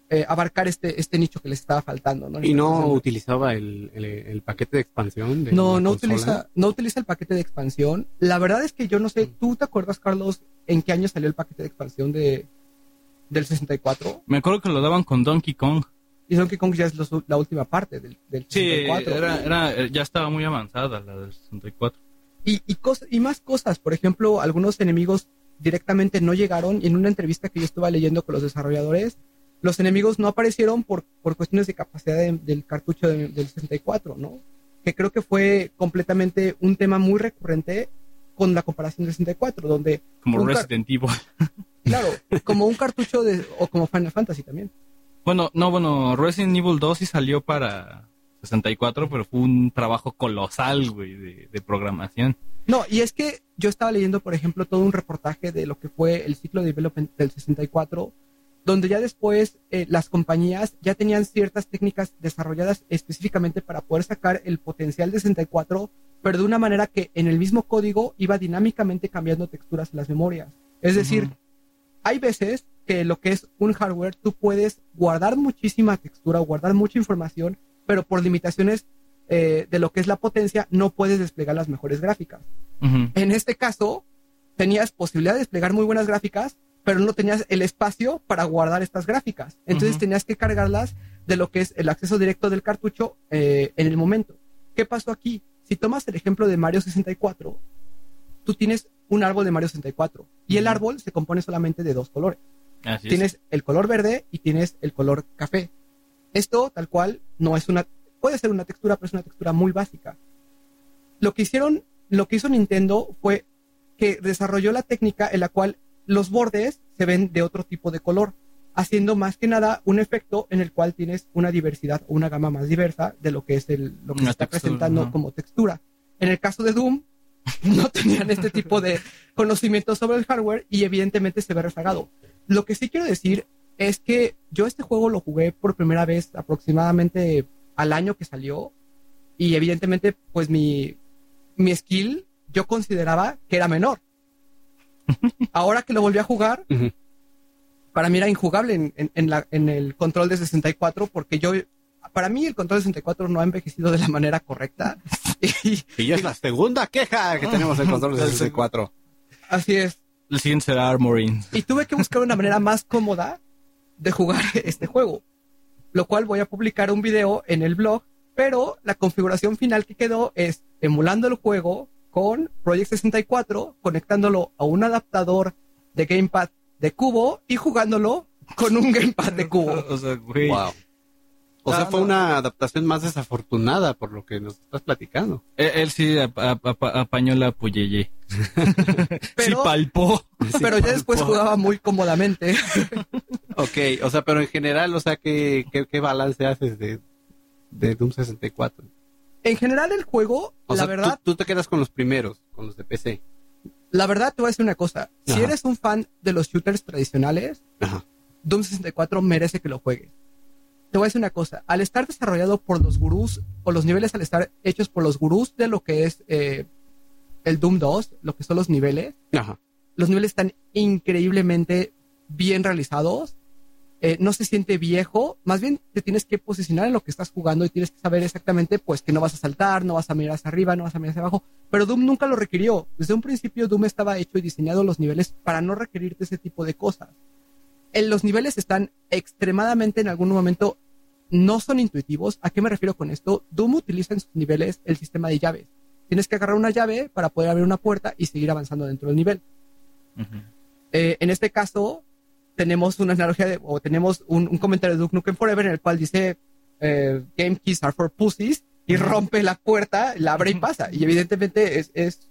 eh, abarcar este, este nicho que les estaba faltando. ¿no? Y no utilizaba el, el, el paquete de expansión de no, la no consola? utiliza, no utiliza el paquete de expansión. La verdad es que yo no sé, ¿tú te acuerdas, Carlos, en qué año salió el paquete de expansión de del 64? Me acuerdo que lo daban con Donkey Kong. Y Donkey Kong ya es los- la última parte del, del Sí, 64. era, era, ya estaba muy avanzada la del 64. y, y, cos- y más cosas. Por ejemplo, algunos enemigos directamente no llegaron. Y en una entrevista que yo estuve leyendo con los desarrolladores, los enemigos no aparecieron por, por cuestiones de capacidad de- del cartucho de- del 64, ¿no? Que creo que fue completamente un tema muy recurrente con la comparación del 64, donde, Como Resident Evil. claro, como un cartucho de, o como Final Fantasy también. Bueno, no, bueno, Resident Evil 2 sí salió para 64, pero fue un trabajo colosal, güey, de, de programación. No, y es que yo estaba leyendo, por ejemplo, todo un reportaje de lo que fue el ciclo de development del 64, donde ya después eh, las compañías ya tenían ciertas técnicas desarrolladas específicamente para poder sacar el potencial de 64, pero de una manera que en el mismo código iba dinámicamente cambiando texturas en las memorias. Es decir. Hay veces que lo que es un hardware, tú puedes guardar muchísima textura, guardar mucha información, pero por limitaciones eh, de lo que es la potencia, no puedes desplegar las mejores gráficas. En este caso, tenías posibilidad de desplegar muy buenas gráficas, pero no tenías el espacio para guardar estas gráficas. Entonces tenías que cargarlas de lo que es el acceso directo del cartucho eh, en el momento. ¿Qué pasó aquí? Si tomas el ejemplo de Mario 64, tú tienes un árbol de Mario 64 y el árbol se compone solamente de dos colores. Así es. Tienes el color verde y tienes el color café. Esto, tal cual, no es una, puede ser una textura, pero es una textura muy básica. Lo que hicieron, lo que hizo Nintendo fue que desarrolló la técnica en la cual los bordes se ven de otro tipo de color, haciendo más que nada un efecto en el cual tienes una diversidad o una gama más diversa de lo que es el, lo que Una se está textura, presentando como textura. En el caso de Doom, no tenían este tipo de conocimiento sobre el hardware y evidentemente se ve rezagado. Lo que sí quiero decir es que yo este juego lo jugué por primera vez aproximadamente al año que salió y evidentemente pues mi, mi skill yo consideraba que era menor. Ahora que lo volví a jugar, para mí era injugable en, en- en la- en el control de 64 porque yo, para mí el control de 64 no ha envejecido de la manera correcta. Y Y ya es la segunda queja que tenemos del control de 64. así es. El siguiente será Armoring. Y tuve que buscar una manera más cómoda de jugar este juego. Lo cual voy a publicar un video en el blog, pero la configuración final que quedó es emulando el juego con Project 64, conectándolo a un adaptador de gamepad de cubo y jugándolo con un gamepad de cubo. O sea, güey. Wow. O sea, fue no. una adaptación más desafortunada por lo que nos estás platicando. Él, él sí ap- ap- ap- apañó la puyeye. sí Pero, palpó. pero ya después jugaba muy cómodamente. Ok, o sea, pero en general, o sea, ¿qué, qué, qué balance haces de, de Doom 64? En general el juego, O la sea, verdad, tú, tú te quedas con los primeros, con los de PC. la verdad te voy a decir una cosa. Si eres un fan de los shooters tradicionales, Ajá. Doom 64 merece que lo juegues. Te voy a decir una cosa, al estar desarrollado por los gurús, o los niveles al estar hechos por los gurús de lo que es eh, el Doom 2, lo que son los niveles, Ajá. los niveles están increíblemente bien realizados. Eh, no se siente viejo, más bien te tienes que posicionar en lo que estás jugando y tienes que saber exactamente pues que no vas a saltar, no vas a mirar hacia arriba, no vas a mirar hacia abajo, pero Doom nunca lo requirió. Desde un principio Doom estaba hecho y diseñado los niveles para no requerirte ese tipo de cosas. En los niveles están extremadamente en algún momento no son intuitivos. ¿A qué me refiero con esto? Doom utiliza en sus niveles el sistema de llaves. Tienes que agarrar una llave para poder abrir una puerta y seguir avanzando dentro del nivel. Eh, en este caso, tenemos una analogía de, o tenemos un, un comentario de Duke Nukem Forever en el cual dice eh, Game keys are for pussies y rompe la puerta, la abre y pasa. Y evidentemente es, es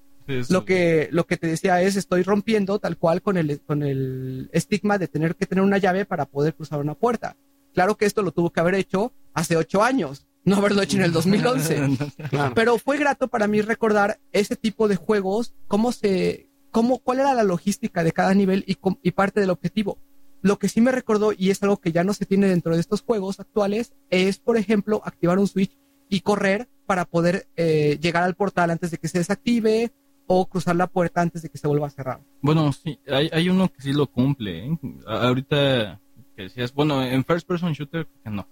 lo que, lo que te decía es estoy rompiendo tal cual con el, con el estigma de tener que tener una llave para poder cruzar una puerta. Claro que esto lo tuvo que haber hecho hace ocho años, no haberlo hecho en el 2011. Claro. Pero fue grato para mí recordar ese tipo de juegos, cómo se, cómo, cuál era la logística de cada nivel y, y parte del objetivo. Lo que sí me recordó, y es algo que ya no se tiene dentro de estos juegos actuales, es, por ejemplo, activar un switch y correr para poder eh, llegar al portal antes de que se desactive o cruzar la puerta antes de que se vuelva a cerrar. Bueno, sí, hay, hay uno que sí lo cumple. ¿eh? Ahorita que decías, bueno, en First Person Shooter que no.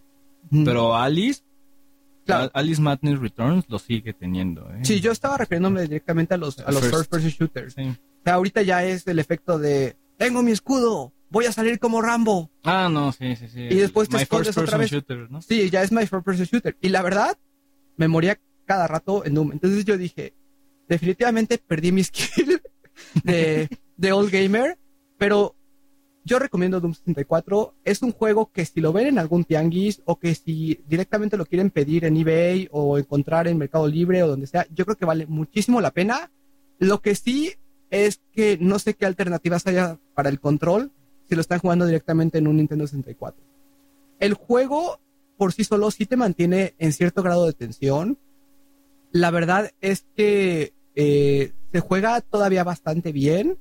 Pero Alice, Claro. Alice Madness Returns lo sigue teniendo. ¿eh? Sí, yo estaba refiriéndome directamente a los, a los First. first person shooters. Sí. O sea, ahorita ya es el efecto de, tengo mi escudo, voy a salir como Rambo. Ah, no, sí, sí, sí. Y después te My escondes First otra vez. Shooter, ¿no? Sí, ya es my first person shooter. Y la verdad, me moría cada rato en Doom. Entonces yo dije, definitivamente perdí mi skill de, de Old Gamer, pero yo recomiendo Doom 64. Es un juego que si lo ven en algún tianguis o que si directamente lo quieren pedir en eBay o encontrar en Mercado Libre o donde sea, yo creo que vale muchísimo la pena. Lo que sí es que no sé qué alternativas haya para el control si lo están jugando directamente en un Nintendo 64. El juego por sí solo sí te mantiene en cierto grado de tensión. La verdad es que eh, se juega todavía bastante bien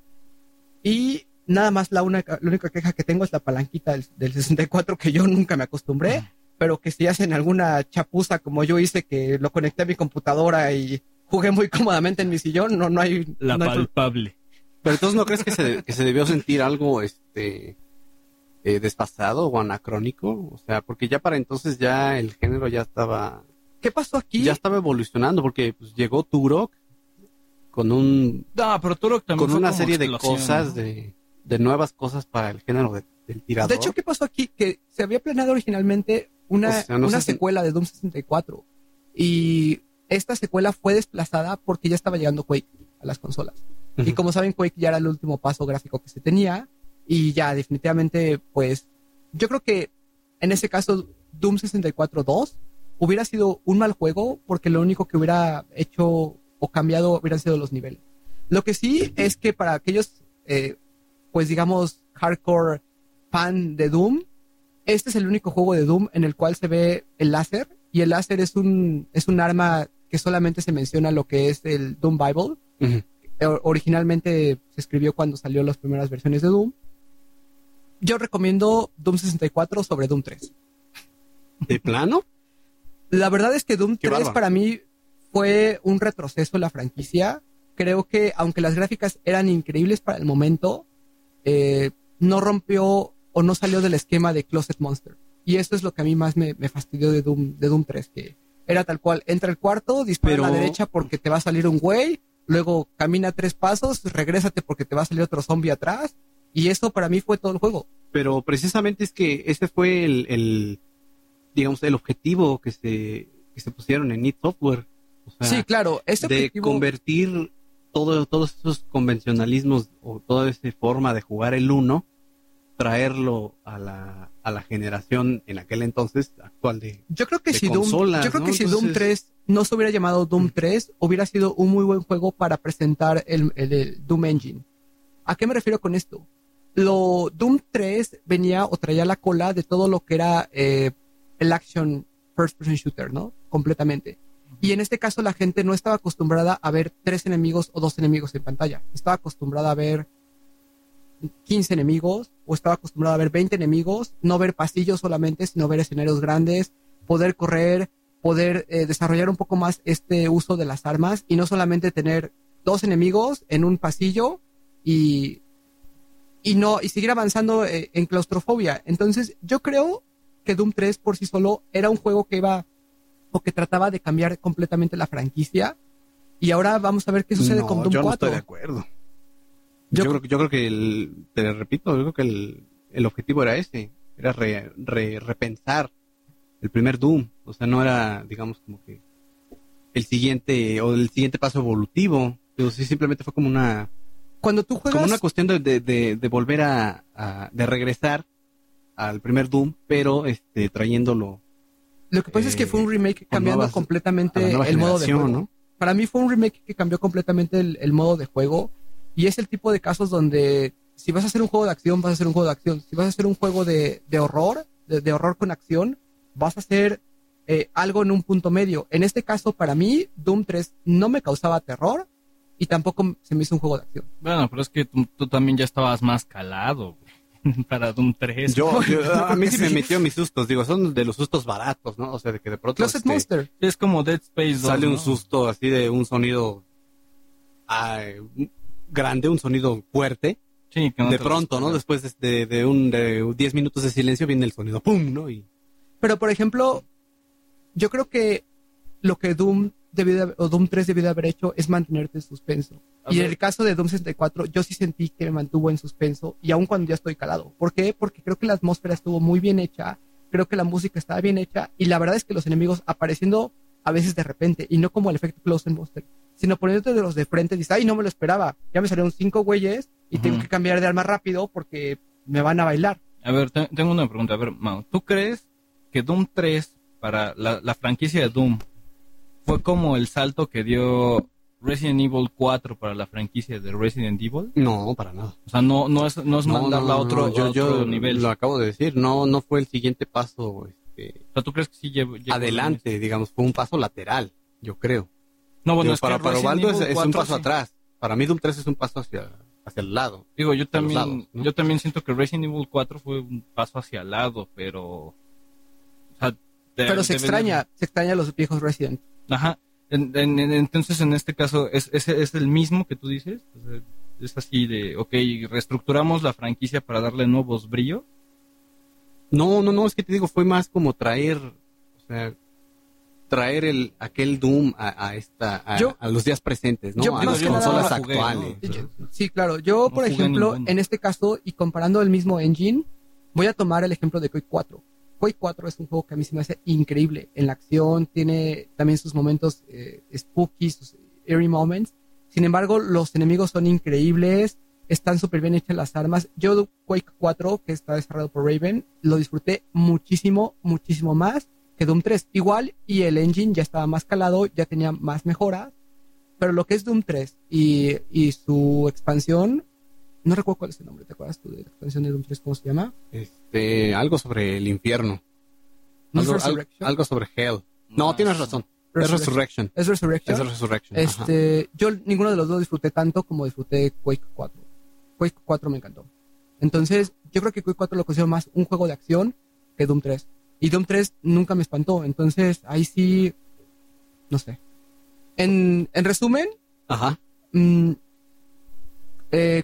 y nada más la única, la única queja que tengo es la palanquita del, del 64 que yo nunca me acostumbré, pero que si hacen alguna chapuza como yo hice que lo conecté a mi computadora y jugué muy cómodamente en mi sillón, no, no hay... La no hay palpable. Pero entonces no crees que se, que se debió sentir algo este eh, desfasado o anacrónico, o sea, porque ya para entonces ya el género ya estaba ¿Qué pasó aquí? ya estaba evolucionando porque pues, llegó Turok con un No, pero Turok también con una serie de cosas ¿no? de, de nuevas cosas para el género de- del tirador. De hecho, ¿qué pasó aquí? Que se había planeado originalmente una, O sea, no una si- secuela de Doom 64. Y esta secuela fue desplazada porque ya estaba llegando Quake a las consolas. Y como saben, Quake ya era el último paso gráfico que se tenía. Y ya definitivamente, pues, yo creo que en ese caso, Doom 64 2 hubiera sido un mal juego porque lo único que hubiera hecho o cambiado hubieran sido los niveles. Lo que sí es que para aquellos, eh, pues digamos, hardcore fan de Doom, este es el único juego de Doom en el cual se ve el láser y el láser es un, es un arma que solamente se menciona lo que es el Doom Bible. Eh, originalmente se escribió cuando salió las primeras versiones de Doom. Yo recomiendo Doom 64 sobre Doom 3. ¿De plano? La verdad es que Doom Qué 3 bárbaro. para mí fue un retroceso en la franquicia. Creo que aunque las gráficas eran increíbles para el momento, eh, no rompió o no salió del esquema de Closet Monster. Y eso es lo que a mí más me, me fastidió de Doom, de Doom 3, que era tal cual, entra al cuarto, dispara a la derecha porque te va a salir un güey, luego camina tres pasos, regrésate porque te va a salir otro zombie atrás, y eso para mí fue todo el juego. Pero precisamente es que ese fue el, el, digamos, el objetivo que se, que se pusieron en Need Software. O sea, sí, claro, ese de objetivo- convertir todo, todos esos convencionalismos o toda esa forma de jugar el uno, traerlo a la, a la generación en aquel entonces actual de... Yo creo que si Doom, yo creo ¿no? que si Doom Entonces- 3 no se hubiera llamado Doom 3, hubiera sido un muy buen juego para presentar el, el- el Doom Engine. ¿A qué me refiero con esto? Lo Doom 3 venía o traía la cola de todo lo que era eh, el action first person shooter, ¿no? Completamente. Y en este caso la gente no estaba acostumbrada a ver tres enemigos o dos enemigos en pantalla. Estaba acostumbrada a ver 15 enemigos o estaba acostumbrado a ver 20 enemigos, no ver pasillos solamente, sino ver escenarios grandes, poder correr, poder eh, desarrollar un poco más este uso de las armas y no solamente tener dos enemigos en un pasillo y, y no y seguir avanzando eh, en claustrofobia. Entonces, yo creo que Doom 3 por sí solo era un juego que iba o que trataba de cambiar completamente la franquicia. Y ahora vamos a ver qué sucede No, con Doom yo no 4. estoy de acuerdo. Yo- Yo, creo, que- yo creo que, el, te repito, yo creo que el, el objetivo era ese, era re- re- repensar el primer Doom. O sea, no era, digamos, como que el siguiente, o el siguiente paso evolutivo. Pero sí, simplemente fue como una, Cuando tú juegas, como una cuestión de, de, de- de volver a, a- de regresar al primer Doom, pero este trayéndolo lo que pasa es que eh, fue un remake cambiando nuevas- a completamente el modo de juego. ¿no? Para mí fue un remake que cambió completamente el, el modo de juego. Y es el tipo de casos donde si vas a hacer un juego de acción, vas a hacer un juego de acción. Si vas a hacer un juego de, de horror, de, de horror con acción, vas a hacer eh, algo en un punto medio. En este caso, para mí, Doom 3 no me causaba terror y tampoco se me hizo un juego de acción. Bueno, pero es que tú, tú también ya estabas más calado güey, para Doom 3. Yo, yo- a mí sí me metió mis sustos, digo, son de los sustos baratos, ¿no? O sea, de que de pronto Closet este, Monster. Es como Dead Space 2. sale un susto así de un sonido grande, un sonido fuerte. Sí, que no de pronto, ¿no? Después de, de, de un de 10 minutos de silencio viene el sonido ¡pum! ¿no? Y Pero, por ejemplo, yo creo que lo que Doom debió de haber- o Doom 3 debió de haber hecho es mantenerte en suspenso. A y en el caso de Doom 64, yo sí sentí que me mantuvo en suspenso, y aun cuando ya estoy calado. ¿Por qué? Porque creo que la atmósfera estuvo muy bien hecha, creo que la música estaba bien hecha, y la verdad es que los enemigos apareciendo a veces de repente, y no como el efecto Close Monster, sino poniéndote de los de frente, dices, ay, no me lo esperaba, ya me salieron cinco güeyes, y tengo que cambiar de arma rápido porque me van a bailar. A ver, te- tengo una pregunta. A ver, Mau, ¿tú crees que Doom 3 para la, la franquicia de Doom fue como el salto que dio Resident Evil 4 para la franquicia de Resident Evil? no, para nada. O sea, no, no es, no es No, mandarla no, a otro, yo, a otro yo nivel. lo acabo de decir, no, no fue el siguiente paso este, O sea, ¿tú crees que sí llevo, llevo- adelante, digamos, fue un paso lateral, yo creo. No, bueno, Digo, es para, que para Osvaldo es, es un 4 paso sí. atrás. Para mí Doom 3 es un paso hacia, hacia el lado. Digo, yo también, lados, ¿no? yo también siento que Resident Evil 4 fue un paso hacia el lado, pero... O sea, de- Pero se extraña, se extraña a los viejos Resident. Ajá. En- en- en- entonces, en este caso, ¿es, es, es el mismo que tú dices? Es así de, ok, reestructuramos la franquicia para darle nuevos brillos. No, no, no, es que te digo, fue más como traer, o sea, traer el aquel Doom a, a esta, a, Yo- a los días presentes, ¿no? yo a las nada- consolas jugué, actuales. ¿no? Yo- Sí, claro. Yo, No por jugué ejemplo, en este caso, y comparando el mismo engine, voy a tomar el ejemplo de Quake 4. Quake 4 es un juego que a mí se me hace increíble. En la acción tiene también sus momentos eh, spooky, sus eerie moments. Sin embargo, los enemigos son increíbles, están súper bien hechas las armas. Yo Quake 4, que está desarrollado por Raven, lo disfruté muchísimo, muchísimo más que Doom 3. Igual, y el engine ya estaba más calado, ya tenía más mejoras. Pero lo que es Doom 3 y, y su expansión, no recuerdo cuál es el nombre, ¿te acuerdas tú de la expansión de Doom 3? ¿Cómo se llama? Este, algo sobre el infierno. ¿No Algo, al- Resurrection? algo sobre Hell. No, tienes razón. Es Resurrection. ¿Es Resurrection? Es Resurrection. ajá. Este, yo ninguno de los dos disfruté tanto como disfruté Quake 4. Quake 4 me encantó. Entonces, yo creo que Quake 4 lo considero más un juego de acción que Doom 3. Y Doom 3 nunca me espantó. Entonces, ahí sí, no sé. En, en resumen, Ajá. mm, eh,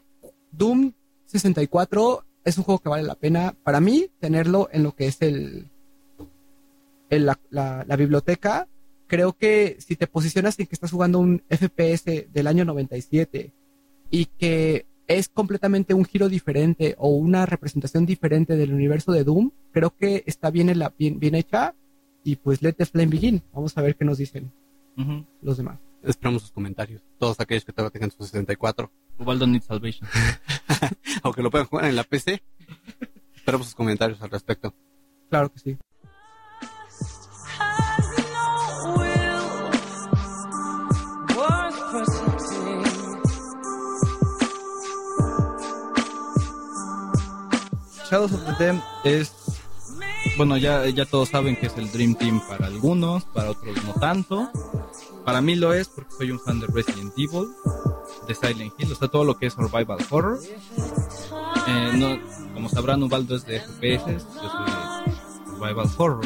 Doom 64 es un juego que vale la pena para mí tenerlo en lo que es el, el- la, la- la biblioteca. Creo que si te posicionas en que estás jugando un FPS del año 97 y que es completamente un giro diferente o una representación diferente del universo de Doom, creo que está bien, en la- bien, bien hecha y pues let the flame begin. Vamos a ver qué nos dicen los demás. Esperamos sus comentarios. Todos aquellos que todavía tengan su 64. Ubaldo Needs Salvation. Aunque lo puedan jugar en la PC. Esperamos sus comentarios al respecto. Claro que sí. Shadows of the Dam es bueno ya ya todos saben que es el Dream Team para algunos para otros no tanto para mí lo es porque soy un fan de Resident Evil de Silent Hill o sea todo lo que es survival horror Eh, como sabrán, Ubaldo es de FPS, yo soy de Survival Horror.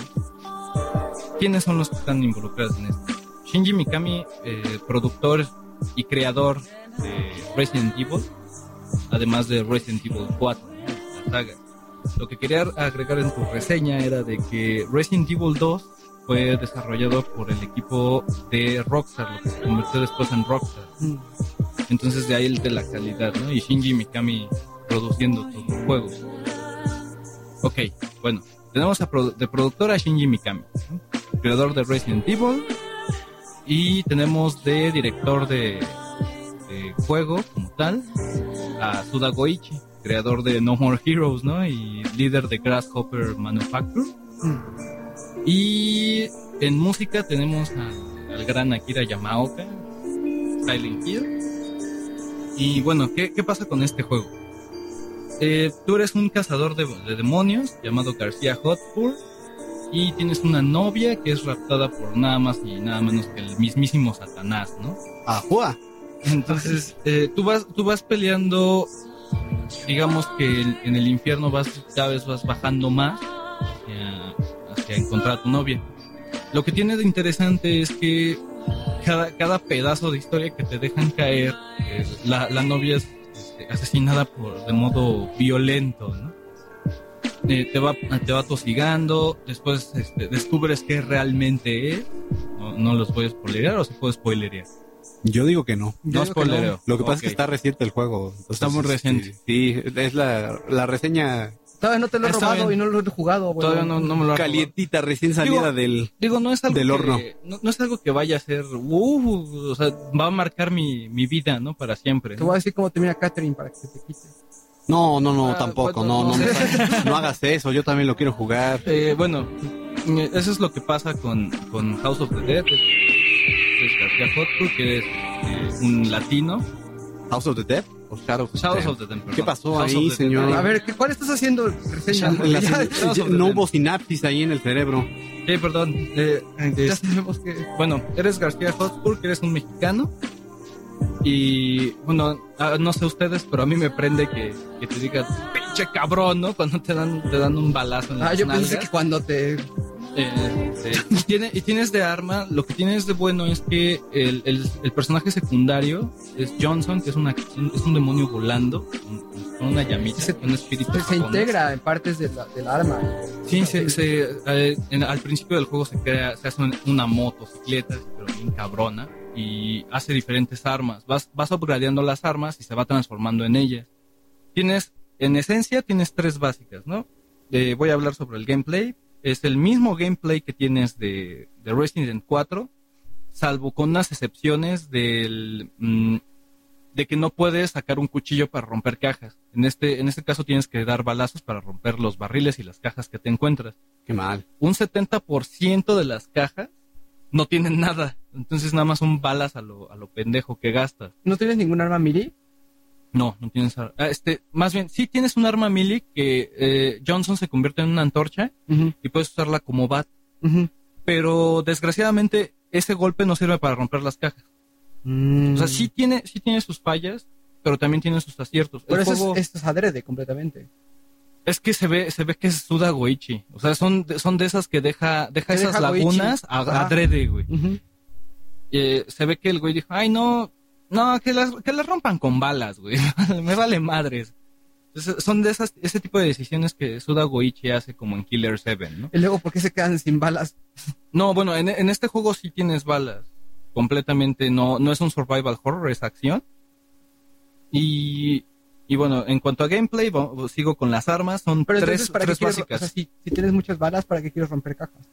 ¿Quiénes son los que están involucrados en esto? Shinji Mikami, eh, productor y creador de Resident Evil, además de Resident Evil 4, ¿no? la saga. Lo que quería agregar en tu reseña era de que Resident Evil 2 fue desarrollado por el equipo de Rockstar, lo que se convirtió después en Rockstar. Mm. Entonces de ahí el de la calidad, ¿no? Y Shinji Mikami produciendo todo el juego. Ok, bueno, tenemos a produ- de productor a Shinji Mikami, ¿no? creador de Resident Evil, y tenemos de director de, de juego como tal a Suda Goichi, creador de No More Heroes, ¿no? Y líder de Grasshopper Manufacture. Y en música tenemos a- al gran Akira Yamaoka, Silent Hill. Y bueno, ¿qué, qué pasa con este juego? Eh, tú eres un cazador de, de demonios llamado García Hotspur y tienes una novia que es raptada por nada más y nada menos que el mismísimo Satanás, ¿no? ¡Ajua! Entonces, eh, tú vas, tú vas peleando, digamos que en, el infierno vas, cada vez vas bajando más hacia, hacia encontrar a tu novia. Lo que tiene de interesante es que cada, cada pedazo de historia que te dejan caer, eh, la, la novia es este, asesinada por, de modo violento, ¿no? Eh, te va te va tosigando, después este, descubres qué realmente es. No, no los voy a spoilerear o se puede spoilerear. Yo digo que no. Yo No spoilereo. Lo que pasa es que está reciente el juego. entonces, Está muy este, reciente. Sí, es la, la reseña Todavía no te lo he Está robado bien. y no lo he jugado. bueno. Todavía no, no me lo ha calientita, recién salida Digo- del... Digo, no es algo Del que, horno. No, no es algo que vaya a ser, uh, o sea, va a marcar mi, mi vida, ¿no? Para siempre. Te ¿no? voy a decir cómo termina Catherine para que se te quite. No, no, no, Ah, tampoco, bueno, no, no, no. no, no hagas eso, yo también lo quiero jugar. Eh, bueno, eso es lo que pasa con, con House of the Dead. Hotspur, que es un latino. House of the Dead o Shadow of the Shadows Dead? of the Dead, perdón. ¿Qué pasó House ahí, señor? A ver, ¿qué- ¿cuál estás haciendo reseña? La- Ya- ya- no hubo sinapsis ahí en el cerebro. Sí, perdón. Eh, ya es- sabemos que... bueno, eres García Hotspur, que eres un mexicano. Y bueno, ah, no sé ustedes, pero a mí me prende que, que te digan, pinche cabrón, ¿no? Cuando te dan, te dan un balazo en Ah, las yo pensé nalgas. que cuando te... Eh, sí. y, tiene, y tienes de arma, lo que tienes de bueno es que el, el- el personaje secundario es Johnson, que es, una, es un demonio volando, con, con una llamita, Se- un espíritu. Se, integra en partes de la- del arma. Sí, se, se, eh, en- al principio del juego se crea, se hace un- una motocicleta, pero bien cabrona, y hace diferentes armas. Vas, vas upgradeando las armas y se va transformando en ellas. Tienes, en esencia, tienes tres básicas, ¿no? Eh, voy a hablar sobre el gameplay. Es el mismo gameplay que tienes de, de Resident 4, salvo con unas excepciones del, mm, de que no puedes sacar un cuchillo para romper cajas. En este, en este caso tienes que dar balazos para romper los barriles y las cajas que te encuentras. Qué mal. Un 70% de las cajas no tienen nada. Entonces nada más son balas a lo, a lo pendejo que gastas. ¿No tienes ningún arma mili? No, no tienes... ar- ah, este, más bien, sí tienes un arma melee que eh, Johnson se convierte en una antorcha y puedes usarla como bat. Pero desgraciadamente ese golpe no sirve para romper las cajas. Mm. O sea, sí tiene, sí tiene sus fallas, pero también tiene sus aciertos. Pero eso juego- es, esto es adrede completamente. Es que se ve, se ve que es Suda Goichi. O sea, son, de- son de esas que deja, deja esas deja lagunas a, adrede, güey. Eh, se ve que el güey dijo, ay, no, no, que las, que las rompan con balas, güey. Me vale madres. Entonces, son de esas, ese tipo de decisiones que Suda Goichi hace como en Killer 7, ¿no? Y luego, ¿por qué se quedan sin balas? No, bueno, en, en este juego sí tienes balas. Completamente no, no es un survival horror, es acción. Y, y bueno, en cuanto a gameplay, sigo con las armas, son Pero tres, entonces, ¿para tres quieres, básicas. o sea, si, si tienes muchas balas, ¿para qué quieres romper cajas?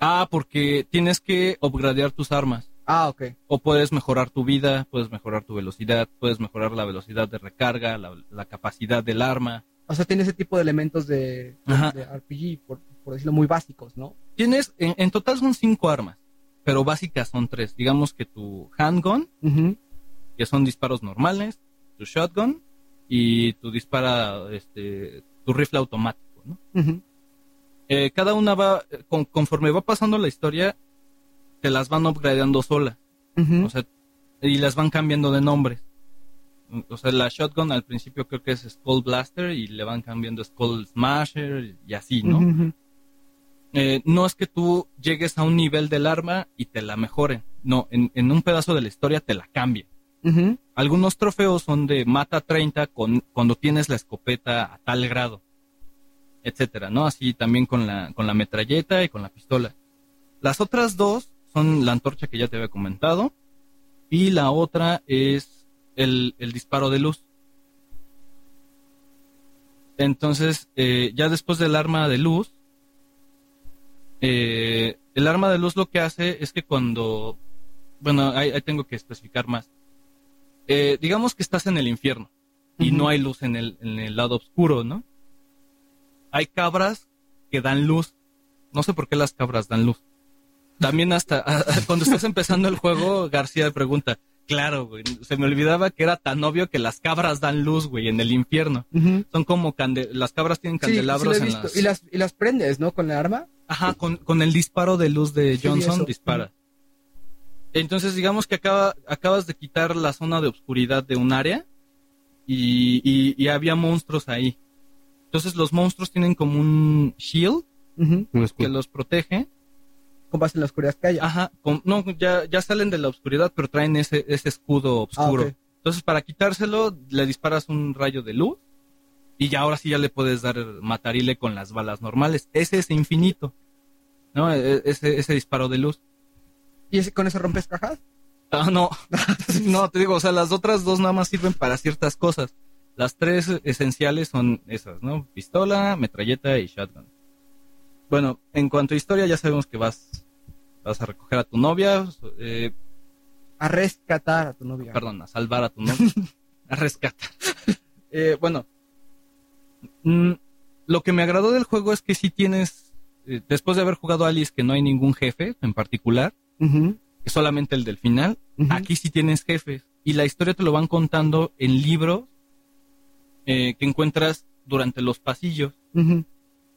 Ah, porque tienes que upgradear tus armas. Ah, ok. O puedes mejorar tu vida, puedes mejorar tu velocidad, puedes mejorar la velocidad de recarga, la, la capacidad del arma. O sea, tiene ese tipo de elementos de, RPG, por, por decirlo muy básicos, ¿no? Tienes, en, en total son cinco armas, pero básicas son tres. Digamos que tu handgun, que son disparos normales, tu shotgun y tu dispara, este, tu rifle automático, ¿no? Eh, cada una va, con- conforme va pasando la historia, te las van upgradeando sola. O sea, y las van cambiando de nombres. O sea, la shotgun al principio creo que es Skull Blaster y le van cambiando Skull Smasher y así, ¿no? Eh, no es que tú llegues a un nivel del arma y te la mejoren. No, en, en un pedazo de la historia te la cambia. Ujú. Algunos trofeos son de mata 30 con, cuando tienes la escopeta a tal grado, etcétera, ¿no? Así también con la, con la metralleta y con la pistola. Las otras dos son la antorcha que ya te había comentado y la otra es el, el disparo de luz. Entonces, eh, ya después del arma de luz, eh, el arma de luz lo que hace es que cuando, bueno, ahí, ahí tengo que especificar más. Eh, digamos que estás en el infierno y no hay luz en el, en el lado oscuro, ¿no? Hay cabras que dan luz. No sé por qué las cabras dan luz. También hasta cuando estás empezando el juego, García pregunta, claro, güey, se me olvidaba que era tan obvio que las cabras dan luz, güey, en el infierno. Son como cande las cabras tienen Sí, sí lo candelabros en las... Y las y las prendes, ¿no? Con el arma. Ajá, con, con el disparo de luz de Sí, Johnson dispara. Entonces, digamos que acaba, acabas de quitar la zona de oscuridad de un área y, y- y había monstruos ahí. Entonces, los monstruos tienen como un shield que los protege. Con base en la oscuridad que haya. Ajá, con- no, ya, ya salen de la oscuridad, pero traen ese, ese escudo oscuro. Ah, ok. Entonces, para quitárselo, le disparas un rayo de luz y ya ahora sí ya le puedes dar matarile con las balas normales. Ese es infinito, ¿no? E- Ese, ese disparo de luz. ¿Y ese, con eso rompes cajas? Ah, no, no, te digo, o sea, las otras dos nada más sirven para ciertas cosas. Las tres esenciales son esas, ¿no? Pistola, metralleta y shotgun. Bueno, en cuanto a historia, ya sabemos que vas, vas a recoger a tu novia, eh, A rescatar a tu novia. perdón, a salvar a tu novia, a rescatar. Eh, bueno, mm, lo que me agradó del juego es que sí tienes, eh, después de haber jugado Alice, que no hay ningún jefe en particular, Ujú, que solamente el del final, aquí sí tienes jefes. Y la historia te lo van contando en libros eh, que encuentras durante los pasillos. Ujú.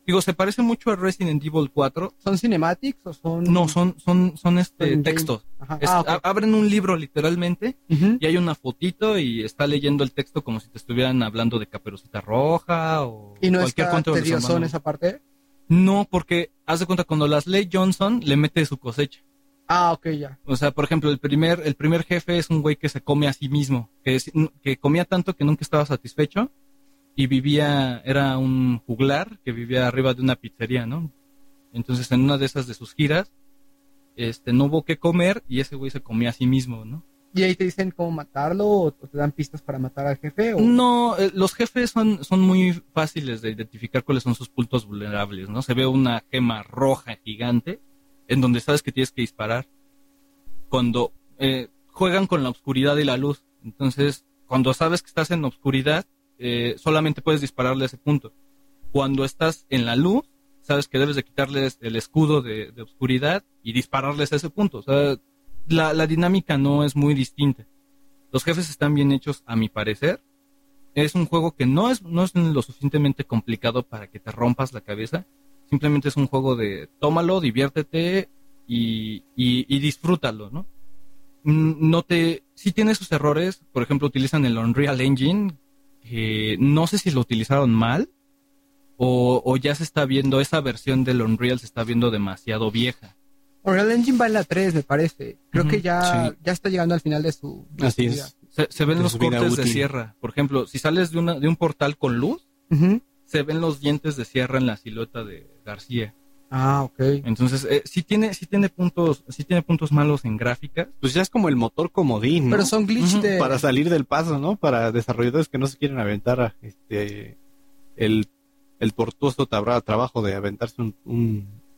Digo, se parece mucho a Resident Evil 4. ¿Son cinematics o son...? No, son, son, son este son textos. Ajá. Es- Ah, abren un libro literalmente y hay una fotito y está leyendo el texto como si te estuvieran hablando de Caperucita Roja o ¿Y no cualquier cuento de los en esa parte? No, porque haz de cuenta cuando las lee Johnson le mete su cosecha. Ah, ok, ya. O sea, por ejemplo, el primer, el primer jefe es un güey que se come a sí mismo, que, es- que comía tanto que nunca estaba satisfecho y vivía, era un juglar que vivía arriba de una pizzería, ¿no? Entonces, en una de esas de sus giras, este, no hubo que comer y ese güey se comía a sí mismo, ¿no? ¿Y ahí te dicen cómo matarlo o te dan pistas para matar al jefe? O... No, eh, los jefes son, son muy fáciles de identificar cuáles son sus puntos vulnerables, ¿no? Se ve una gema roja gigante en donde sabes que tienes que disparar. Cuando eh, juegan con la oscuridad y la luz. Entonces, cuando sabes que estás en la oscuridad, eh, solamente puedes dispararle a ese punto. Cuando estás en la luz, sabes que debes de quitarles el escudo de, de oscuridad y dispararles a ese punto. O sea, la, dinámica no es muy distinta. Los jefes están bien hechos, a mi parecer. Es un juego que no es, no es lo suficientemente complicado para que te rompas la cabeza. Simplemente es un juego de tómalo, diviértete y, y, y disfrútalo, ¿no? Mm, No te, sí tiene sus errores. Por ejemplo, utilizan el Unreal Engine, que no sé si lo utilizaron mal o, o ya se está viendo, esa versión del Unreal se está viendo demasiado vieja. Unreal Engine va en la 3, me parece. Creo que ya, sí. ya está llegando al final de su... de Así su es. vida. Se, se ven De los cortes de sierra. Por ejemplo, si sales de, una, de un portal con luz, se ven los dientes de sierra en la silueta de García. Ah, ok. Entonces, eh, sí tiene, sí tiene puntos, sí tiene puntos malos en gráficas. Pues ya es como el motor comodín, ¿no? Pero son glitch de... Para salir del paso, ¿no? Para desarrolladores que no se quieren aventar a, este el, el tortuoso tabra- trabajo de aventarse un, un,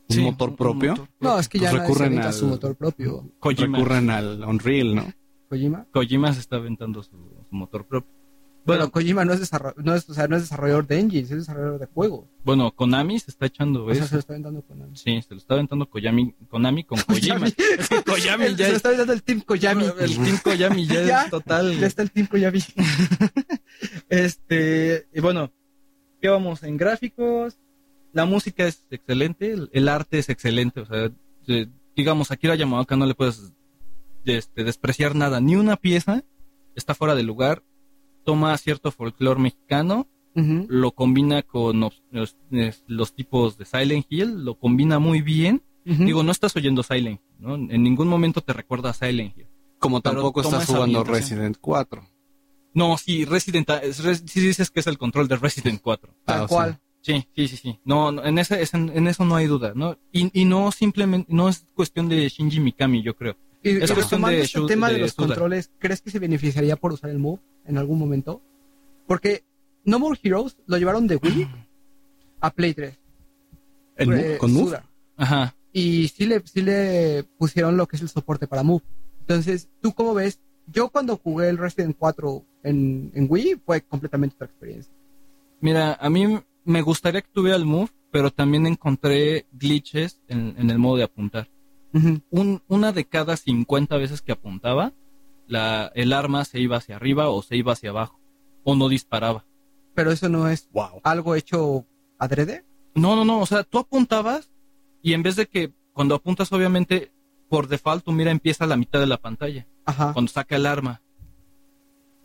un Sí, motor un propio. motor No, es que ya Pues se recurren avienta al- su motor propio. Kojima, Recurren al Unreal, ¿no? Kojima. Kojima se está aventando su, su motor propio. Bueno, Kojima no es, no, es, o sea, no es desarrollador de engines, es desarrollador de juegos. bueno, Konami se está echando O sea, eso. se lo está aventando Konami. Sí, se lo está aventando Koyami, Konami con Kojima. es que Koyami El- ya se lo es, está aventando el Team Koyami. el Team Koyami ya, Ya, es total. Ya está el Team Koyami. Este, y bueno, ¿qué vamos? En gráficos, la música es excelente, el, el arte es excelente, o sea, eh, digamos, Akira Yamaoka no le puedes este, despreciar nada, ni una pieza está fuera de lugar. Toma cierto folclore mexicano, lo combina con los, tipos de Silent Hill, lo combina muy bien. Digo, no estás oyendo Silent Hill, ¿no? En ningún momento te recuerda a Silent Hill. Como tampoco estás jugando. Resident 4. No, sí, Resident, es- Res- sí dices que es el control de Resident 4. Tal Ah, cual. sea, Sí, sí, sí, sí. No, no, en, ese, es- en, en eso no hay duda, ¿no? Y, y no simplemente, no es cuestión de Shinji Mikami, yo creo. Y, Es retomando de este shoot- tema de, de los controles, ¿crees que se beneficiaría por usar el Move en algún momento? Porque No More Heroes lo llevaron de Wii a Play 3. ¿El Move? Eh, ¿Con Move? Ajá. Y sí le, sí le pusieron lo que es el soporte para Move. Entonces, ¿tú cómo ves? Yo cuando jugué el Resident 4 en, en Wii fue completamente otra experiencia. Mira, a mí me gustaría que tuviera el move, pero también encontré glitches en, en el modo de apuntar. Un- una de cada 50 veces que apuntaba, la, el arma se iba hacia arriba o se iba hacia abajo, o no disparaba. Pero eso no es Wow. algo hecho adrede. No, no, no, o sea, tú apuntabas y en vez de que cuando apuntas, obviamente, por default tu mira empieza a la mitad de la pantalla, Ajá. cuando saca el arma.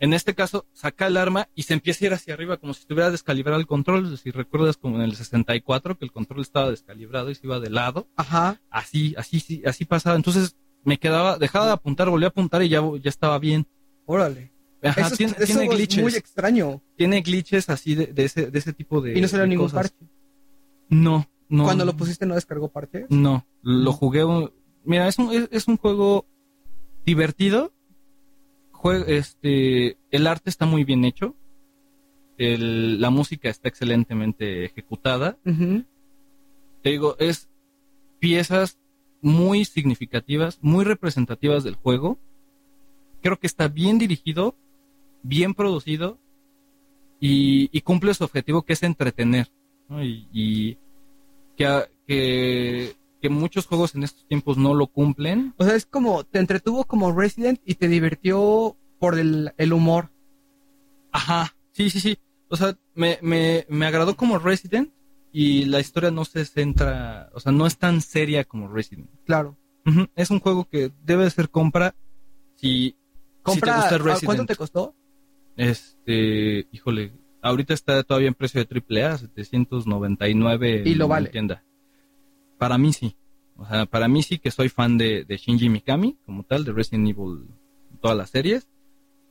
En este caso, saca el arma y se empieza a ir hacia arriba, como si estuviera descalibrado el control. Si recuerdas, como en el 64, que el control estaba descalibrado y se iba de lado. Ajá. Así, así, sí, así pasaba. Entonces, me quedaba, dejaba de apuntar, volví a apuntar y ya, ya estaba bien. Órale. Ajá, eso es- tiene, eso tiene es glitches. muy extraño. Tiene glitches así de, de ese, de ese tipo de. y no salió ningún cosas. parche. No, no. Cuando lo pusiste no descargó parche. No, lo jugué. un- Mira, es un, es, es un juego divertido. Este, el arte está muy bien hecho. El- la música está excelentemente ejecutada. Te digo, es piezas muy significativas, muy representativas del juego. Creo que está bien dirigido, bien producido y, y cumple su objetivo que es entretener. ¿no? Y, y que, a- que, que muchos juegos en estos tiempos no lo cumplen. O sea, es como, te entretuvo como Resident y te divirtió por el, el humor. Ajá, sí, sí, sí. O sea, me, me, me agradó como Resident y la historia no se centra, o sea, no es tan seria como Resident. Claro. Es un juego que debe ser compra si, Compra, si te gusta ¿a Resident. ¿Cuánto te costó? Este, híjole, ahorita está todavía en precio de AAA, 799 Y lo en vale. tienda. Para mí sí. O sea, para mí sí que soy fan de, de Shinji Mikami, como tal, de Resident Evil, todas las series.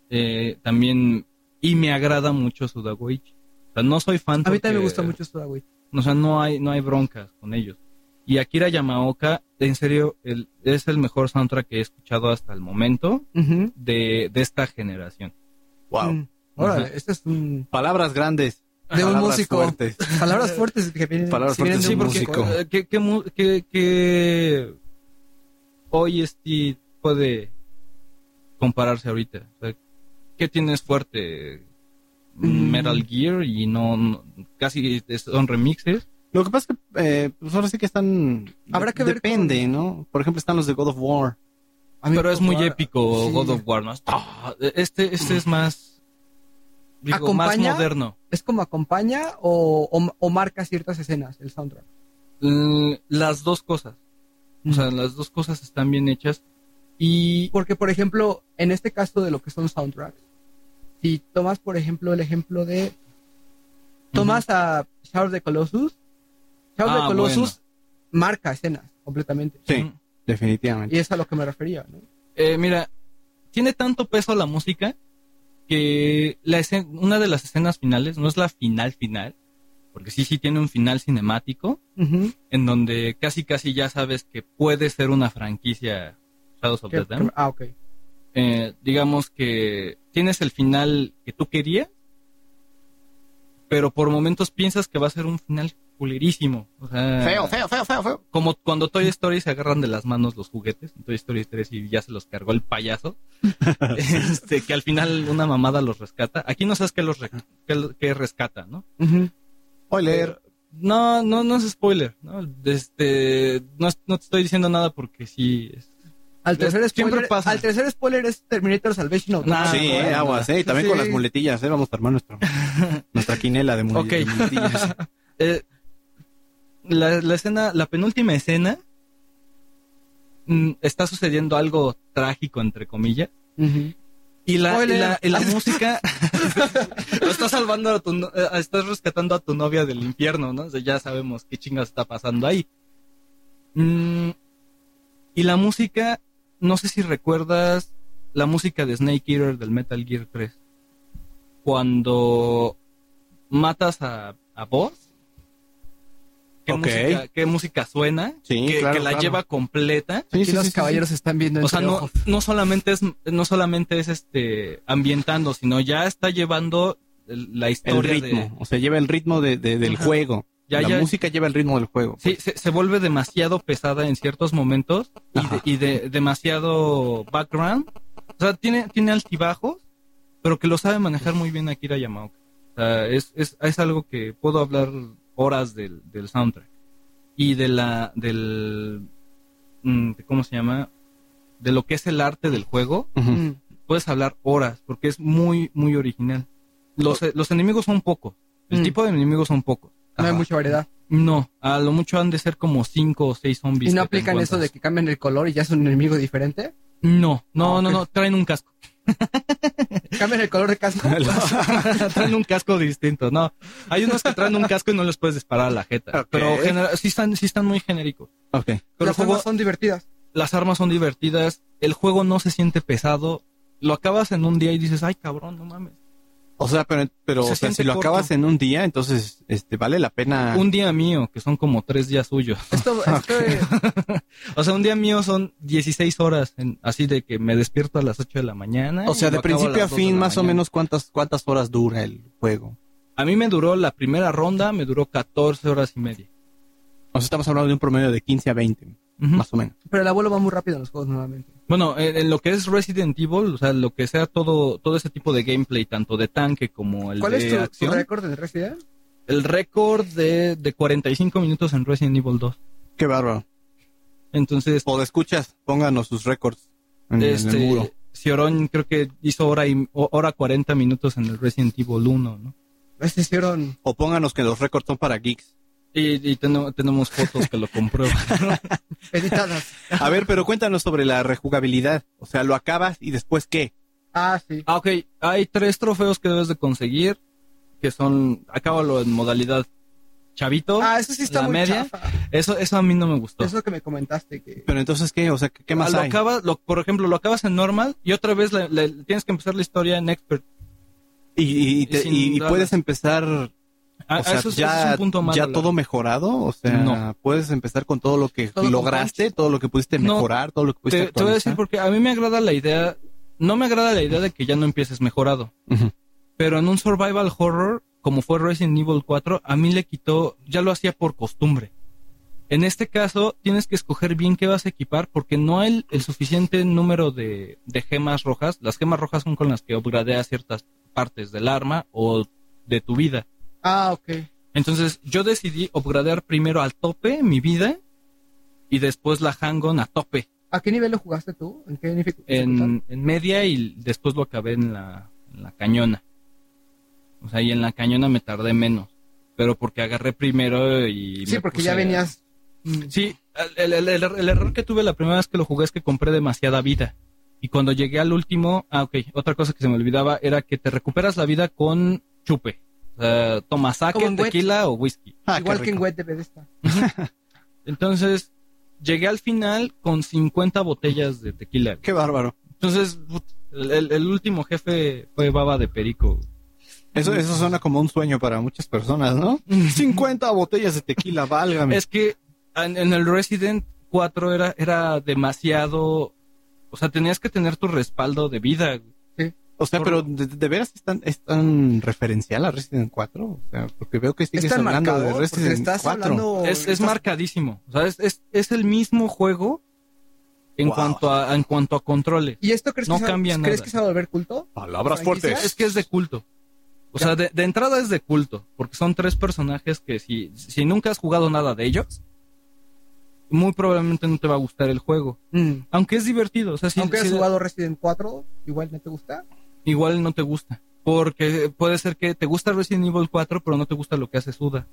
Eh, también, y me agrada mucho Sudagoichi. O sea, no soy fan A mí porque- también me gusta mucho Suda, güey. o sea, no hay, no hay broncas con ellos. Y Akira Yamaoka, en serio, el- es el mejor soundtrack que he escuchado hasta el momento de, de esta generación. Wow. Mm. Órale, Ajá. este es un... Palabras grandes. De un músico. fuertes. Palabras fuertes que vienen, Palabras vienen fuertes de un músico. eh, ¿qué, qué, qué- qué hoy este puede compararse ahorita? O sea, ¿Qué tienes fuerte? Mm. Metal Gear y no, no- casi son remixes. Lo que pasa es que, eh, pues ahora sí que están. Habrá que ver Depende, con- ¿no? Por ejemplo, están los de God of War. Pero es muy God- épico sí. God of War, ¿no? Este, este es más, digo, más moderno. ¿Es como acompaña o, o, o marca ciertas escenas el soundtrack? Mm, Las dos cosas. O sea, las dos cosas están bien hechas. Y Porque, por ejemplo, en este caso de lo que son soundtracks, si tomas, por ejemplo, el ejemplo de... Tomas a Shadow of the Colossus, Shadow of Ah, the Colossus marca escenas completamente. Sí, definitivamente. Y es a lo que me refería, ¿no? Eh, mira, tiene tanto peso la música que la escena- una de las escenas finales, no es la final final, porque sí, sí tiene un final cinemático, en donde casi casi ya sabes que puede ser una franquicia Shadows of the Dam. ah, ok. Eh, digamos que tienes el final que tú querías, pero por momentos piensas que va a ser un final culerísimo. O sea, Feo, feo, feo, feo, feo. como cuando Toy Story se agarran de las manos los juguetes, en Toy Story 3 y ya se los cargó el payaso, este, que al final una mamada los rescata. Aquí no sabes qué los re- qué qué rescata, ¿no? Spoiler. No, no, no es spoiler, ¿no? Este, no, es- no te estoy diciendo nada porque sí. es- Al tercer Siempre spoiler, pasa. al tercer spoiler es Terminator Salvation of Nah, sí, bueno. eh, aguas, eh. y También con Sí. las muletillas, eh. Vamos a armar nuestro, nuestra quinela de, mule- Ok. de muletillas. Eh, la, la escena, la penúltima escena, mm, está sucediendo algo trágico, entre comillas. Y la, música. lo estás salvando a tu. eh, estás rescatando a tu novia del infierno, ¿no? O sea, ya sabemos qué chingas está pasando ahí. Mm, y la música. No sé si recuerdas la música de Snake Eater del Metal Gear 3. Cuando matas a, a Boss. ¿Qué, música, ¿Qué música suena? Sí, que, claro, que la claro. lleva completa. Sí, Aquí sí, los sí, sí, caballeros están viendo O sea, no, no solamente es, no solamente es este ambientando, sino ya está llevando el- la El historia ritmo, de- o sea, lleva el ritmo de, de- del Ajá. juego. Ya, la ya- música lleva el ritmo del juego. Sí, se, se vuelve demasiado pesada en ciertos momentos y, y de- demasiado background. O sea, tiene, tiene altibajos, pero que lo sabe manejar muy bien Akira Yamaoka. O sea, es, es, es algo que puedo hablar horas del, del soundtrack. Y de la, del, mm, de ¿cómo se llama? De lo que es el arte del juego. Mm. puedes hablar horas porque es muy, muy original. Los, los enemigos son pocos. El Mm. tipo de enemigos son pocos. No hay mucha variedad. No, a lo mucho han de ser como cinco o seis zombies. ¿Y no aplican eso de que cambian el color y ya es un enemigo diferente? No, no, Ah, no, no, traen un casco. ¿Cambian el color de casco? traen un casco distinto, no. Hay unos que traen un casco y no les puedes disparar a la jeta. Pero sí están, sí están muy genéricos. Ok. Pero Las juego, armas son divertidas. las armas son divertidas, el juego no se siente pesado. Lo acabas en un día y dices, ay cabrón, no mames. O sea, pero, pero Se o sea, si lo corto. acabas en un día, entonces este vale la pena. Un día mío, que son como tres días suyos. Esto, esto O sea, un día mío son 16 horas, en- así de que me despierto a las 8 de la mañana. o sea, de principio a las 2 de fin, más o menos cuántas cuántas horas dura el juego. A mí me duró la primera ronda, me duró 14 horas y media. O sea, estamos hablando de un promedio de 15 a 20, Más o menos. pero el abuelo va muy rápido en los juegos nuevamente. Bueno, en, en lo que es Resident Evil, o sea, lo que sea todo todo ese tipo de gameplay, tanto de tanque como el ¿Cuál de es tu, tu acción. récord en Resident? el récord de, de 45 minutos en Resident Evil 2. Qué bárbaro. Entonces, O de escuchas, pónganos sus récords en, en el muro. este, Ciorón creo que hizo hora y hora 40 minutos en el Resident Evil 1, ¿no? Este hicieron O pónganos que los récords son para geeks. Y, y teno- tenemos fotos que lo comprueban. editadas. A ver, pero cuéntanos sobre la rejugabilidad. O sea, lo acabas y después qué. Ah, sí. Ah, ok. Hay tres trofeos que debes de conseguir, que son, acábalo en modalidad chavito. Ah, eso sí está la muy media. chafa. Eso, eso a mí no me gustó. Eso que me comentaste que... Pero entonces qué, o sea, qué, qué Ah, más lo hay? acabas, lo- por ejemplo, lo acabas en normal y otra vez le- le- tienes que empezar la historia en expert. Y, y, y te- y- y puedes empezar, Ah, o sea, eso, es- ya, eso es un punto malo. ya todo mejorado, o sea, No. puedes empezar con todo lo que Todo lograste, todo lo que pudiste No. mejorar, todo lo que pudiste Te, te voy a decir porque a mí me agrada la idea, no me agrada la idea de que ya no empieces mejorado. Pero en un survival horror, como fue Resident Evil 4, a mí le quitó, ya lo hacía por costumbre. En este caso, tienes que escoger bien qué vas a equipar porque no hay el, el suficiente número de, de gemas rojas. Las gemas rojas son con las que upgradeas ciertas partes del arma o de tu vida. Ah, ok. Entonces, yo decidí upgradear primero al tope mi vida y después la Hang-On a tope ¿A qué nivel lo jugaste tú? ¿En qué en, en media y después lo acabé en la, en la cañona. O sea, y en la cañona me tardé menos. Pero porque agarré primero y... Sí, me porque puse ya venías... mm, Sí, el, el- el- el error que tuve la primera vez que lo jugué es que compré demasiada vida. Y cuando llegué al último... Ah, ok. Otra cosa que se me olvidaba era que te recuperas la vida con chupe. Sake, en Wet. tequila o whisky. Ah, Igual que en. Wet debe de estar. Entonces, llegué al final con 50 botellas de tequila. Qué bárbaro. Entonces, el, el- el último jefe fue baba de perico. Eso, eso suena como un sueño para muchas personas, ¿no? 50 botellas de tequila, válgame. Es que en, en el Resident 4 era, era demasiado... O sea, tenías que tener tu respaldo de vida. O sea, por- pero ¿de, de veras es tan, es tan referencial a Resident 4? O sea, porque veo que Es sigues hablando marcador de Resident estás 4. hablando... Es, es estás- marcadísimo. O sea, es, es, es el mismo juego en, Wow. cuanto a, en cuanto a controles. ¿Y esto crees, No que, se va- cambia ¿crees nada. que se va a volver culto? Palabras fuertes. Es que es de culto. O sea, de, de entrada es de culto, porque son tres personajes que si, si nunca has jugado nada de ellos, muy probablemente no te va a gustar el juego. Mm. Aunque es divertido, o sea, si, Aunque has si- jugado Resident 4, igual no te gusta. Igual no te gusta. Porque puede ser que te gusta Resident Evil 4, pero no te gusta lo que hace Suda.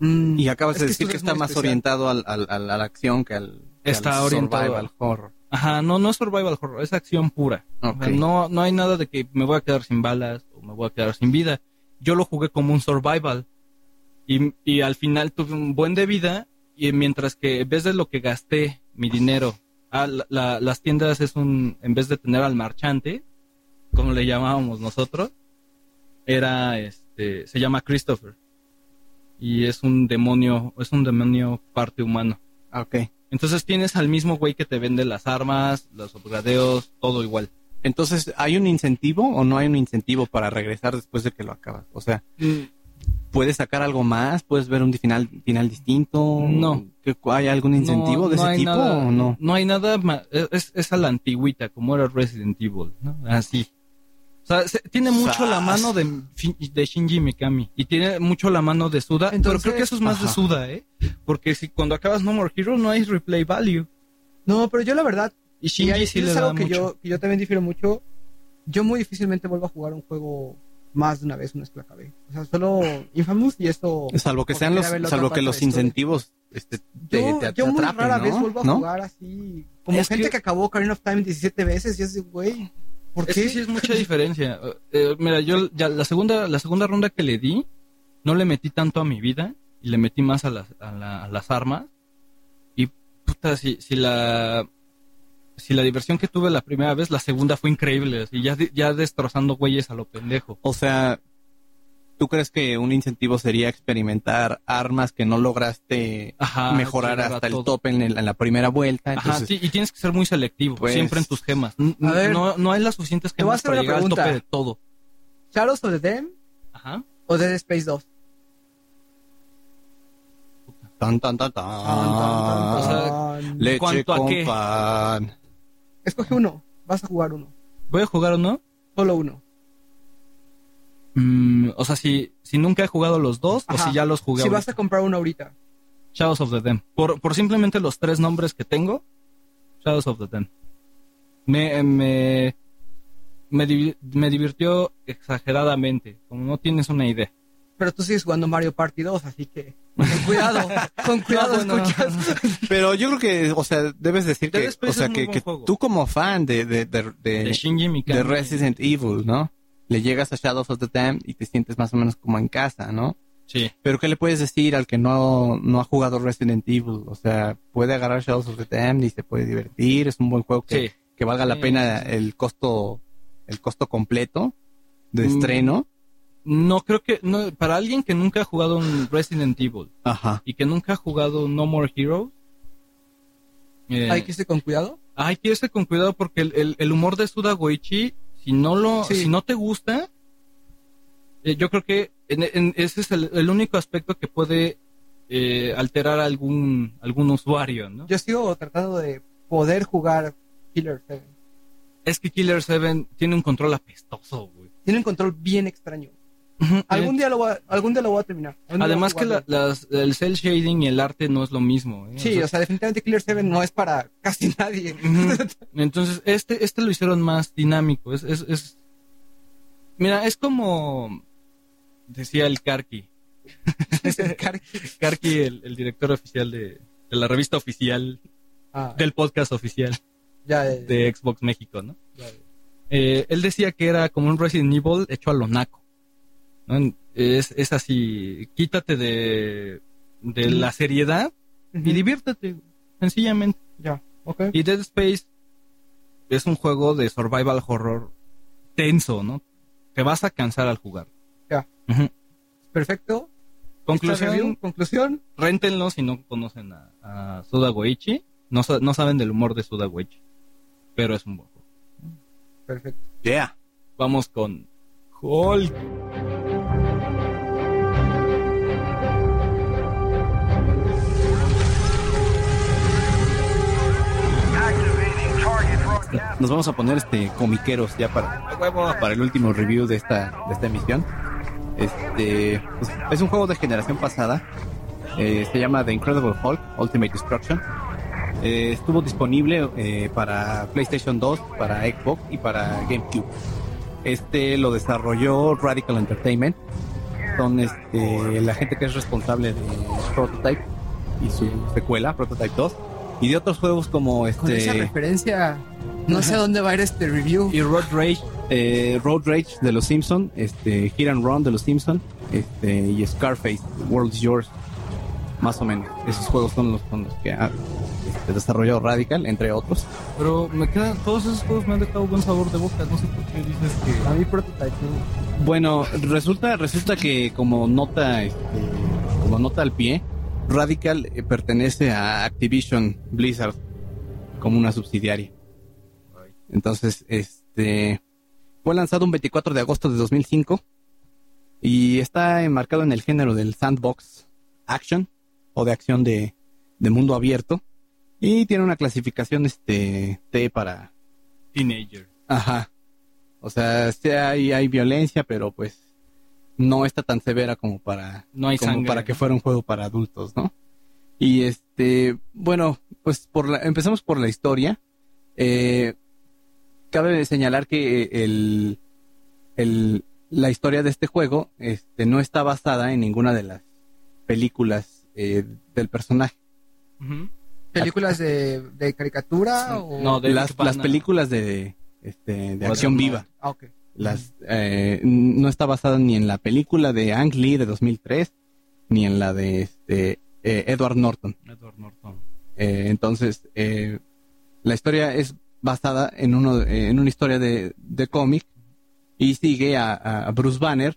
Y acabas de decir que es está más especial. orientado al, al- al- a la acción que al, que Está al orientado survival horror. Ajá, no, no es survival horror, es acción pura. O sea, Ok. no, no hay nada de que me voy a quedar sin balas o me voy a quedar sin vida. Yo lo jugué como un survival. Y, y al final tuve un buen de vida. Y mientras que en vez de lo que gasté mi dinero, a la- la- las tiendas es un, en vez de tener al marchante, como le llamábamos nosotros, era este, se llama Christopher. Y es un demonio, es un demonio parte humano. Ah, Ok. Entonces tienes al mismo güey que te vende las armas, los upgradeos, todo igual. Entonces, ¿hay un incentivo o no hay un incentivo para regresar después de que lo acabas? O sea, ¿puedes sacar algo más? ¿Puedes ver un final, final distinto? No. ¿Que- ¿Hay algún incentivo No- de no ese tipo nada- o no? No hay nada más. Es, es a la antigüita, como era Resident Evil, ¿no? Así. O sea, se- tiene mucho la Sas. mano de, de Shinji Mikami. Y tiene mucho la mano de Suda. pero Entonces- creo que eso es más de Ajá. Suda, ¿eh? Porque si cuando acabas No More Hero no hay replay value. No, pero yo la verdad, Y y Shinji ahí sí es le algo da que mucho. yo, que yo también difiero mucho. Yo muy difícilmente vuelvo a jugar un juego más de una vez una vez que lo acabé. O sea, solo Infamous y esto... Salvo que sean los, la salvo que los de la incentivos este, te, Yo, te- te yo muy atrapen, rara ¿no? vez vuelvo a ¿No? jugar así. Como Es gente que- que... acabó Ocarina of Time 17 veces y es de, güey, ¿por Es qué? que sí es mucha diferencia. Eh, eh, mira, yo ya la segunda, la segunda ronda que le di, no le metí tanto a mi vida y le metí más a las, a, la- a las armas. Y puta, si, si la si la diversión que tuve la primera vez, la segunda fue increíble. Y ya, ya destrozando güeyes a lo pendejo. O sea, ¿tú crees que un incentivo sería experimentar armas que no lograste Ajá, mejorar hasta el todo. tope en, el- en la primera vuelta? Ajá, sí, y tienes que ser muy selectivo, Pues- siempre en tus gemas. A ver, no, no hay las suficientes te voy a gemas hacer para una llegar al pregunta. tope de todo. ¿Shadows of the Dam Ajá. o Dead Space 2? tan, tan, tan, tan. O sea, Tan. Leche ¿cuánto a con qué? pan. Escoge uno, vas a jugar uno, ¿Voy a jugar o no? solo uno. Mm, o sea, si, si nunca he jugado los dos Ajá. o si ya los jugué Si ahorita. vas a comprar uno ahorita. Shadows of the Dam. Por, por simplemente los tres nombres que tengo, Shadows of the Dam. Me, me, me, me divirtió exageradamente, como no tienes una idea. Pero tú sigues jugando Mario Party 2, así que con cuidado, con cuidado No, escuchas. Pero yo creo que, o sea, debes decir Dead que, o sea, que, que tú como fan de, de, de, de- De Shinji Mikami. de Resident Evil, ¿no? Le llegas a Shadows of the Dam y te sientes más o menos como en casa, ¿no? Sí. Pero ¿qué le puedes decir al que no, no ha jugado Resident Evil? O sea, puede agarrar Shadows of the Dam y se puede divertir, es un buen juego que, Sí. que valga la Sí, pena sí, el costo el costo completo de Mm. estreno. No, creo que, no, para alguien que nunca ha jugado un Resident Evil Ajá. y que nunca ha jugado No More Heroes, eh, Hay que irse con cuidado. Hay que irse con cuidado porque el, el- el humor de Suda Goichi, si no lo, Sí. si no te gusta, eh, yo creo que en- en- ese es el, el único aspecto que puede eh, alterar a algún, algún usuario, ¿no? Yo sigo tratando de poder jugar Killer 7. Es que Killer 7 tiene un control apestoso, güey. Tiene un control bien extraño. Algún día lo voy a, algún día lo voy a terminar. Además que la- las- el cel shading y el arte no es lo mismo. ¿eh? Sí, o sea, definitivamente Killer 7 no es para casi nadie. Entonces, este, este lo hicieron más dinámico. Es, es, es- Mira, es como decía el Karki. Es el car- Karki, el, el director oficial de, de la revista oficial, Ah, del podcast oficial ya, de Xbox México, ¿no? Eh, él decía que era como un Resident Evil hecho a lo naco. ¿No? Es, es así, quítate de, de la seriedad y diviértete, sencillamente. Ya, ok. Y Dead Space es un juego de survival horror tenso, ¿no? Te vas a cansar al jugar. Ya. Perfecto. Conclusión, Conclusión. réntenlo si no conocen a, a Suda Goichi. No, sa- no saben del humor de Suda Goichi. Pero es un buen juego. Perfecto. Yeah. Vamos con Hulk. Nos vamos a poner este comiqueros ya para, para el último review de esta, de esta emisión. Este pues, es un juego de generación pasada. Eh, se llama The Incredible Hulk Ultimate Destruction. Eh, estuvo disponible eh, para PlayStation 2, para Xbox y para GameCube. Este lo desarrolló Radical Entertainment. Son este, la gente que es responsable de Prototype y su secuela, Prototype 2. Y de otros juegos como Con esa este referencia, no sé a dónde va a ir este review. Y Road Rage. eh, Road Rage de los Simpson, este Hit and Run de los Simpson, este y Scarface, World's Yours, más o menos. Esos juegos son los, son los que ha este, desarrollado Radical, entre otros. Pero me quedan, todos esos juegos me han dejado buen sabor de boca. No sé por qué dices que. A mí Prototype no. Bueno, resulta, resulta que como nota, este, como nota al pie, Radical eh, pertenece a Activision Blizzard como una subsidiaria. Entonces, este fue lanzado un 24 de agosto de 2005 y está enmarcado en el género del sandbox action o de acción de, de mundo abierto y tiene una clasificación este T para Teenager. Ajá. O sea, sí hay, hay violencia, pero pues no está tan severa como para, No hay como sangre, para que fuera un juego para adultos, ¿no? Y este, bueno, pues por la, empezamos por la historia. Eh, cabe señalar que el, el, la historia de este juego este, no está basada en ninguna de las películas eh, del personaje. ¿Películas de, de caricatura o...? No, de las, las películas de, este, de acción viva. Ah, ok. Las, eh, no está basada ni en la película de Ang Lee de 2003, ni en la de este, eh, Edward Norton. Edward Norton. Eh, entonces, la historia es basada en, uno, en una historia de, de cómic y sigue a, a Bruce Banner,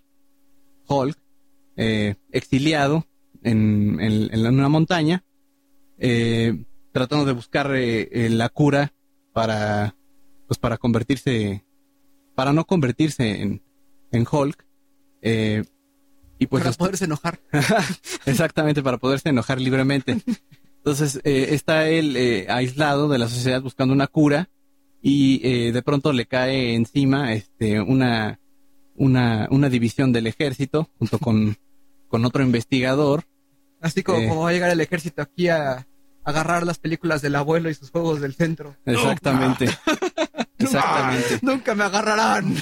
Hulk, exiliado en, en- en una montaña, tratando de buscar la cura para, pues para convertirse, para no convertirse en, en Hulk. eh, y pues para los- poderse enojar. Exactamente, para poderse enojar libremente. Entonces, eh, está él eh, aislado de la sociedad buscando una cura y eh, de pronto le cae encima este, una, una, una división del ejército junto con, con otro investigador. Así como, Eh. como va a llegar el ejército aquí a agarrar las películas del abuelo y sus juegos del centro. Exactamente. Exactamente. Nunca me agarrarán.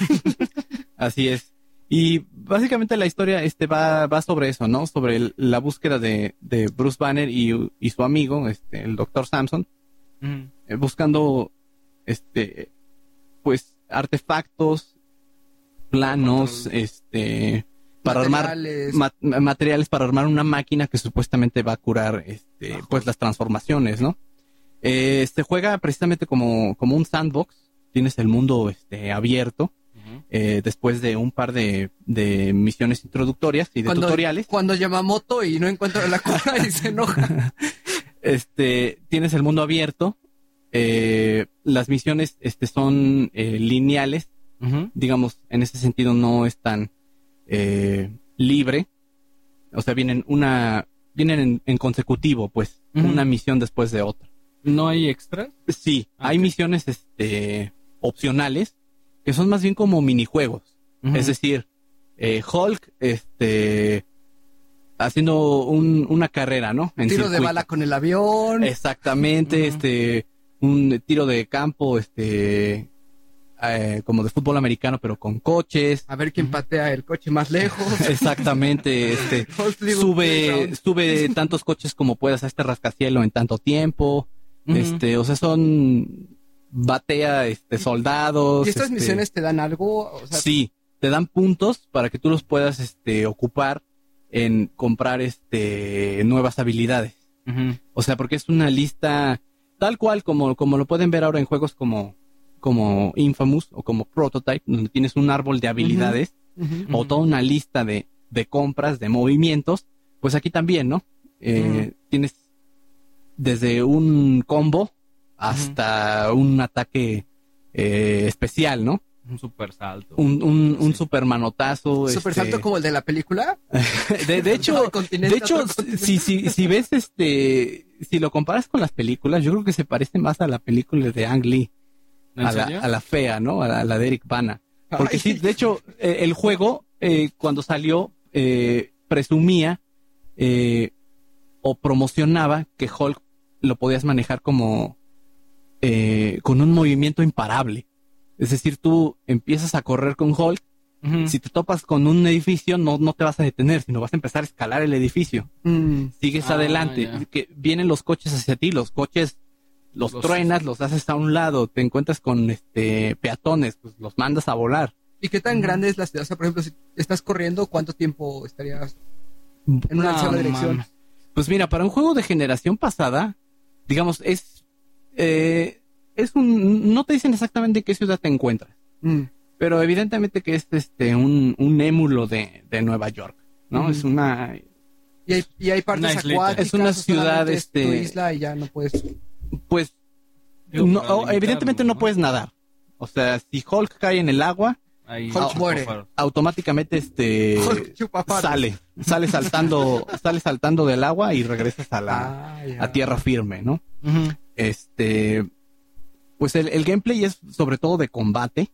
Así es. Y básicamente la historia este va, va sobre eso, ¿no? Sobre el- la búsqueda de, de Bruce Banner y, y su amigo, este, el doctor Samson, Ujú. eh, buscando este pues artefactos planos este para armar Materiales. ma- materiales para armar una máquina que supuestamente va a curar este pues las transformaciones no Eh, se juega precisamente como como un sandbox tienes el mundo este abierto eh, después de un par de, de misiones introductorias y de Cuando, tutoriales. cuando Yamamoto y no encuentra la cura y se enoja. este tienes el mundo abierto eh, las misiones este son eh, lineales. Digamos en ese sentido no es tan eh, libre. O sea vienen una vienen en, en consecutivo pues una misión después de otra. ¿No hay extras? sí hay misiones este opcionales que son más bien como minijuegos Ujú. es decir eh, Hulk este haciendo un- una carrera no en Tiro de bala con el avión. Exactamente, este, un tiro de campo, este, eh, como de fútbol americano, pero con coches. A ver quién patea el coche más lejos. Exactamente, este, sube, sube tantos coches como puedas a este rascacielos en tanto tiempo. Este, o sea, son batea, este, soldados. ¿Y estas este, misiones te dan algo? O sea, sí, te dan puntos para que tú los puedas, este, ocupar en comprar, este, nuevas habilidades. O sea, porque es una lista tal cual como, como lo pueden ver ahora en juegos como, como Infamous o como Prototype, donde tienes un árbol de habilidades o toda una lista de, de compras, de movimientos, pues aquí también, ¿no? Eh, Tienes desde un combo hasta un ataque eh, especial, ¿no? Un super salto. Un, un, un super manotazo. Super este, salto como el de la película. de, de hecho, De hecho, si, si, si ves este, si lo comparas con las películas, yo creo que se parece más a la película de Ang Lee, ¿En a la, a la fea, ¿no? A la, a la de Eric Bana. Porque Ay. sí, de hecho, eh, el juego, eh, cuando salió, eh, presumía eh, o promocionaba que Hulk lo podías manejar como eh, con un movimiento imparable. Es decir, tú empiezas a correr con Hulk si te topas con un edificio, no, no te vas a detener, sino vas a empezar a escalar el edificio. Mm, Sigues Ah, adelante, que vienen los coches hacia ti, los coches los, Los- truenas, los haces a un lado, te encuentras con este peatones, pues los mandas a volar. ¿Y qué tan grande es la ciudad? O sea, por ejemplo, si estás corriendo, ¿cuánto tiempo estarías en una No, sola dirección? Pues mira, para un juego de generación pasada, digamos, es, eh, es un, no te dicen exactamente en qué ciudad te encuentras, Mm. pero evidentemente que es este un, un émulo de, de Nueva York, ¿no? Ujú. Es una, Y hay, y hay partes acuáticas. Es una ciudad, solamente es tu este- isla y ya no puedes. pues, Digo, no, evidentemente no, puedes nadar. O sea, si Hulk cae en el agua, Ahí Hulk muere. automáticamente este sale, sale saltando, sale saltando del agua y regresas a la Ah, a tierra firme, ¿no? Este, pues el, el gameplay es sobre todo de combate.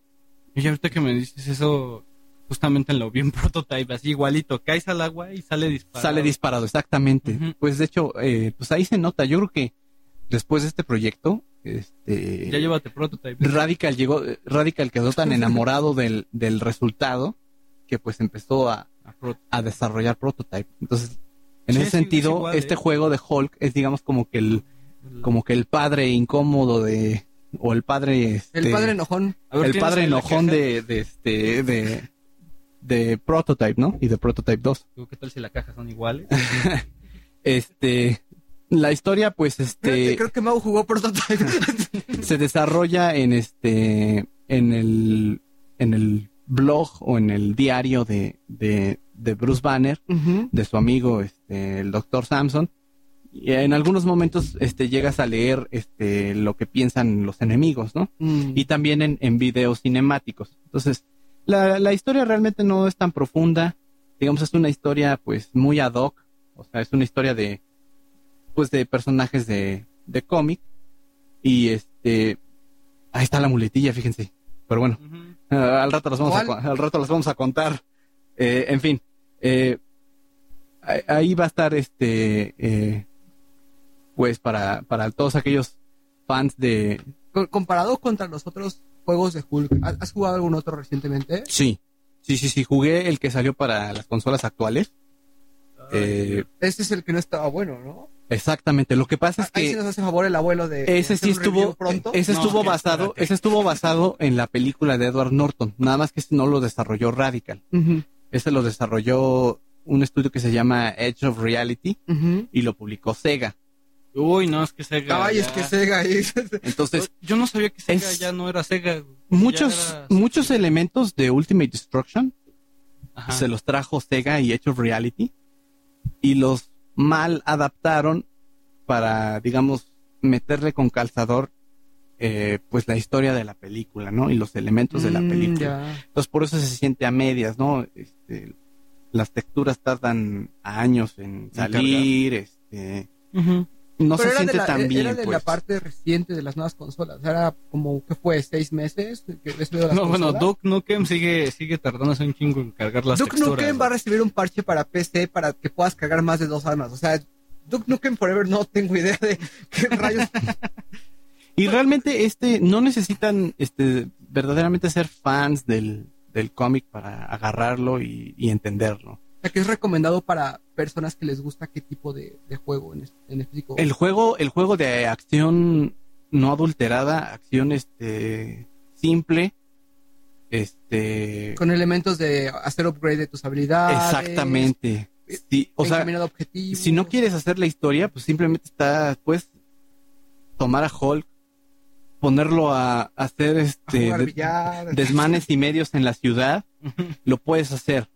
Y ahorita que me dices eso, justamente lo vi en prototype, así igualito, caes al agua y sale disparado. Sale disparado, exactamente. Pues de hecho, eh, pues ahí se nota. Yo creo que después de este proyecto, este, Ya llévate prototype. Radical llegó, Radical quedó tan enamorado del, del resultado que pues empezó a, A desarrollar Prototype. Entonces, en Sí, ese sí, es sentido, igual, este ¿eh? juego de Hulk es digamos como que el, como que el padre incómodo de, o el padre, este, El padre enojón. A ver, el ¿tienes padre la enojón caja? de, de este, de, de Prototype, ¿no? Y de Prototype 2. Digo, ¿Qué tal si las cajas son iguales? Este, la historia, pues, este, creo que Mau jugó Prototype. se desarrolla en este, en el, en el blog o en el diario de, de, de Bruce Banner, de su amigo, este, el doctor Samson. Y en algunos momentos, este, llegas a leer, este, lo que piensan los enemigos, ¿no? Mm. y también en, en videos cinemáticos. Entonces, la, la historia realmente no es tan profunda. Digamos, es una historia pues muy ad hoc. O sea, es una historia de pues de personajes de, de cómic. Y este ahí está la muletilla, fíjense. Pero bueno, ah, al rato los vamos a, al rato los vamos a contar. Eh, en fin, eh, ahí- ahí va a estar este eh, pues para, para todos aquellos fans de, Co- Comparado contra los otros juegos de Hulk, ¿has jugado algún otro recientemente? Sí, sí, sí, sí. Jugué el que salió para las consolas actuales. Eh, Este es el que no estaba bueno, ¿no? exactamente. Lo que pasa es Ahí sí que nos hace favor el abuelo de. ese sí estuvo, pronto. ese No, estuvo que basado, espérate. ese estuvo basado en la película de Edward Norton. Nada más que ese no lo desarrolló Radical. Ujú, Ese lo desarrolló un estudio que se llama Edge of Reality y lo publicó Sega. Uy, no, es que Sega. Ay, es ya- que Sega. Entonces, Yo no sabía que Sega es- ya no era Sega. muchos, era- muchos elementos de Ultimate Destruction Ajá. se los trajo Sega y Edge of Reality y los mal adaptaron para, digamos, meterle con calzador eh, pues la historia de la película, ¿no? Y los elementos de la Mm, película. ya. Entonces por eso se siente a medias, ¿no? Este, las texturas tardan años en salir, este. No Pero se era siente la, tan era bien. de la pues. parte reciente de las nuevas consolas. Era como, ¿qué fue? ¿Seis meses? que las No, bueno? Duke Nukem sigue, sigue tardándose un chingo en cargar las Duke texturas. Nukem va a recibir un parche para PC para que puedas cargar más de dos armas. O sea, Duke Nukem Forever no tengo idea de qué rayos. Y realmente este no necesitan este verdaderamente ser fans del, del cómic para agarrarlo y, y entenderlo. O sea, que es recomendado para personas que les gusta qué tipo de, de juego en, en específico. El juego, el juego de acción no adulterada, acción este simple, este Con elementos de hacer upgrade de tus habilidades. exactamente. Sí, o sea, a si no quieres hacer la historia, pues simplemente está, puedes tomar a Hulk, ponerlo a, a hacer A este jugar de- desmanes y medios en la ciudad, lo puedes hacer.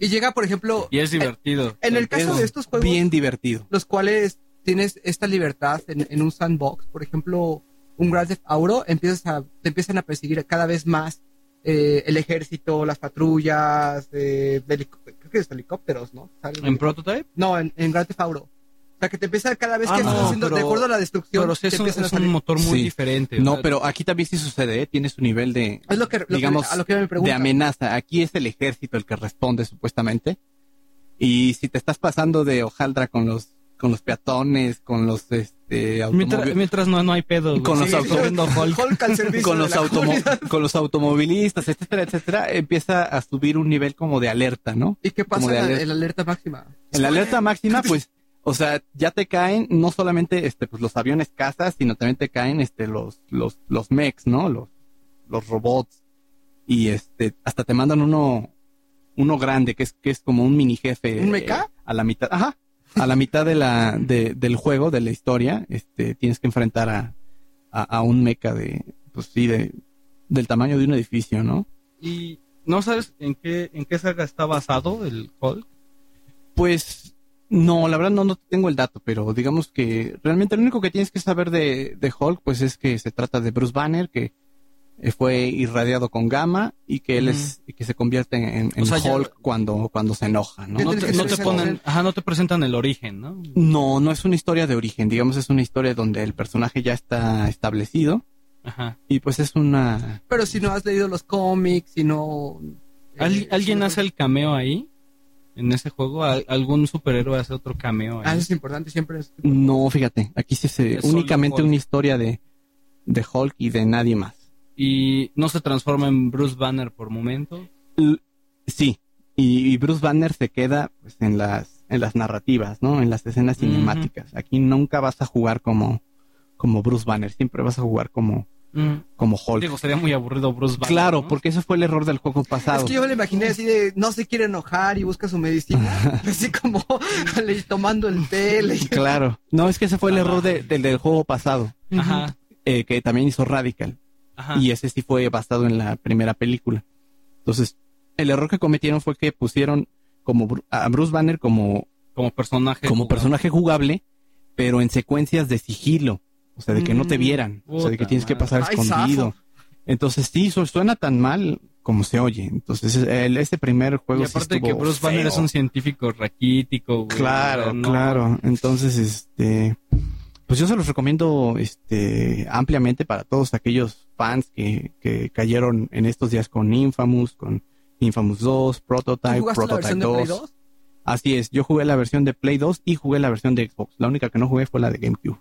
Y llega, por ejemplo, Y es divertido. en el caso Es de estos juegos, bien divertido. los cuales tienes esta libertad en, en un sandbox, por ejemplo, un Grand Theft Auto, empiezas a, te empiezan a perseguir cada vez más eh, el ejército, las patrullas, eh, de helico- creo que es helicópteros, ¿no? ¿En. Prototype? No, en, en Grand Theft Auto. Sea, que te empieza cada vez Ah, que no, estás haciendo, de pero- acuerdo a la destrucción, Pero sí te es un, motor muy Sí. diferente. No, pero aquí también sí sucede, ¿eh? tiene su nivel de, Es lo que, lo que- digamos, a lo que me de amenaza. Aquí es el ejército el que responde supuestamente. Y si te estás pasando de hojaldra con los con los peatones, con los este Mientras, mientras no, no hay pedo. Con los corriendo Hulk. Con de los automo- con los automovilistas, etcétera, etcétera, empieza a subir un nivel como de alerta, ¿no? ¿Y qué pasa de en la alerta máxima? En la alerta máxima, pues, o sea, ya te caen no solamente este, pues, los aviones cazas, sino también te caen este, los, los, los mechs, ¿no? Los, los robots. Y este, hasta te mandan uno, uno grande, que es, que es como un mini jefe. ¿Un mecha? eh, a la mitad, ajá. A la mitad de la, de, del juego, de la historia, este, tienes que enfrentar a, a, a un mecha de, pues sí, de, del tamaño de un edificio, ¿no? ¿Y no sabes en qué, en qué saga está basado el Hulk? Pues no, la verdad no, no tengo el dato, pero digamos que realmente lo único que tienes que saber de, de Hulk, pues es que se trata de Bruce Banner, que eh, fue irradiado con gamma y que él es, y que se convierte en, en O sea, ya- Hulk cuando, cuando se enoja, ¿no? ¿Qué No te, no ponen, ajá, no te presentan el origen, ¿no? No, no es una historia de origen, digamos es una historia donde el personaje ya está establecido Ajá. y pues es una... Pero si no has leído los cómics, si no... ¿Al- eh, ¿Alguien hace el cameo ahí? ¿En ese juego? ¿Al- ¿Algún superhéroe hace otro cameo Ah, eso es importante, siempre es... No, fíjate, aquí sí se... Es únicamente una historia de, de Hulk y de nadie más. ¿Y no se transforma en Bruce Banner por momento? L- Sí, y, y Bruce Banner se queda pues, en las en las narrativas, ¿no? En las escenas cinemáticas. Aquí nunca vas a jugar como como Bruce Banner, siempre vas a jugar como como Hulk. Digo, sería muy aburrido Bruce Banner. claro, ¿no? porque ese fue el error del juego Es pasado. que yo me lo imaginé así de no se quiere enojar y busca su medicina, así como le- tomando el té. le- Claro, no es que ese fue el error de- del del juego pasado, Ajá, eh, que también hizo Radical ajá. y ese sí fue basado en la primera película. Entonces, el error que cometieron fue que pusieron como a Bruce Banner como como personaje. como jugable. personaje jugable, pero en secuencias de sigilo. O sea, de que no te Mm, vieran. O sea, de que tienes que pasar Ay, escondido. Entonces, sí, su- suena tan mal como se oye. Entonces, el, este primer juego Y sí aparte que Bruce Banner es un científico raquítico, güey. Claro, No, claro. Entonces, este... Pues yo se los recomiendo este, ampliamente para todos aquellos fans que, que cayeron en estos días con Infamous, con Infamous 2, ¿Tú Prototype, Prototype versión de 2. Play 2? Así es, yo jugué la versión de Play 2 y jugué la versión de Xbox. La única que no jugué fue la de GameCube.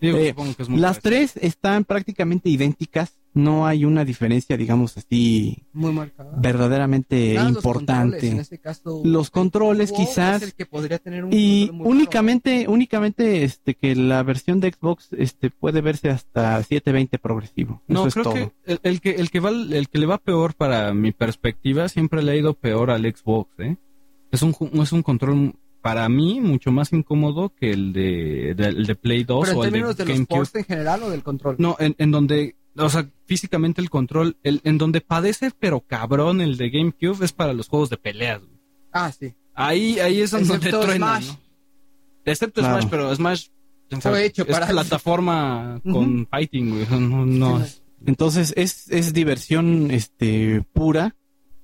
Digo, Eh, supongo que es muy Las parecido. tres están prácticamente idénticas. No hay una diferencia, digamos así, Muy marcada. verdaderamente Nada, los controles, importante. en este caso, Los controles, Xbox quizás. es el que podría tener un Y únicamente, únicamente, este, que la versión de Xbox, este, puede verse hasta 720 progresivo. No, Eso es creo todo. que el, el que el que va el que le va peor para mi perspectiva siempre le ha ido peor al Xbox, ¿eh? Es un es un control para mí mucho más incómodo que el de, de- el de Play 2 Pero o en el de términos de, los GameCube. ports en general o del control. No, en, en donde, o sea, físicamente el control, el, en donde padece pero cabrón el de GameCube es para los juegos de peleas. güey. Ah, sí. Ahí, ahí es donde Excepto truena, Smash. ¿no? Excepto Claro. Smash, pero Smash o sea, Fue hecho es para- plataforma con fighting, güey. No, Entonces, es, es diversión, este, pura,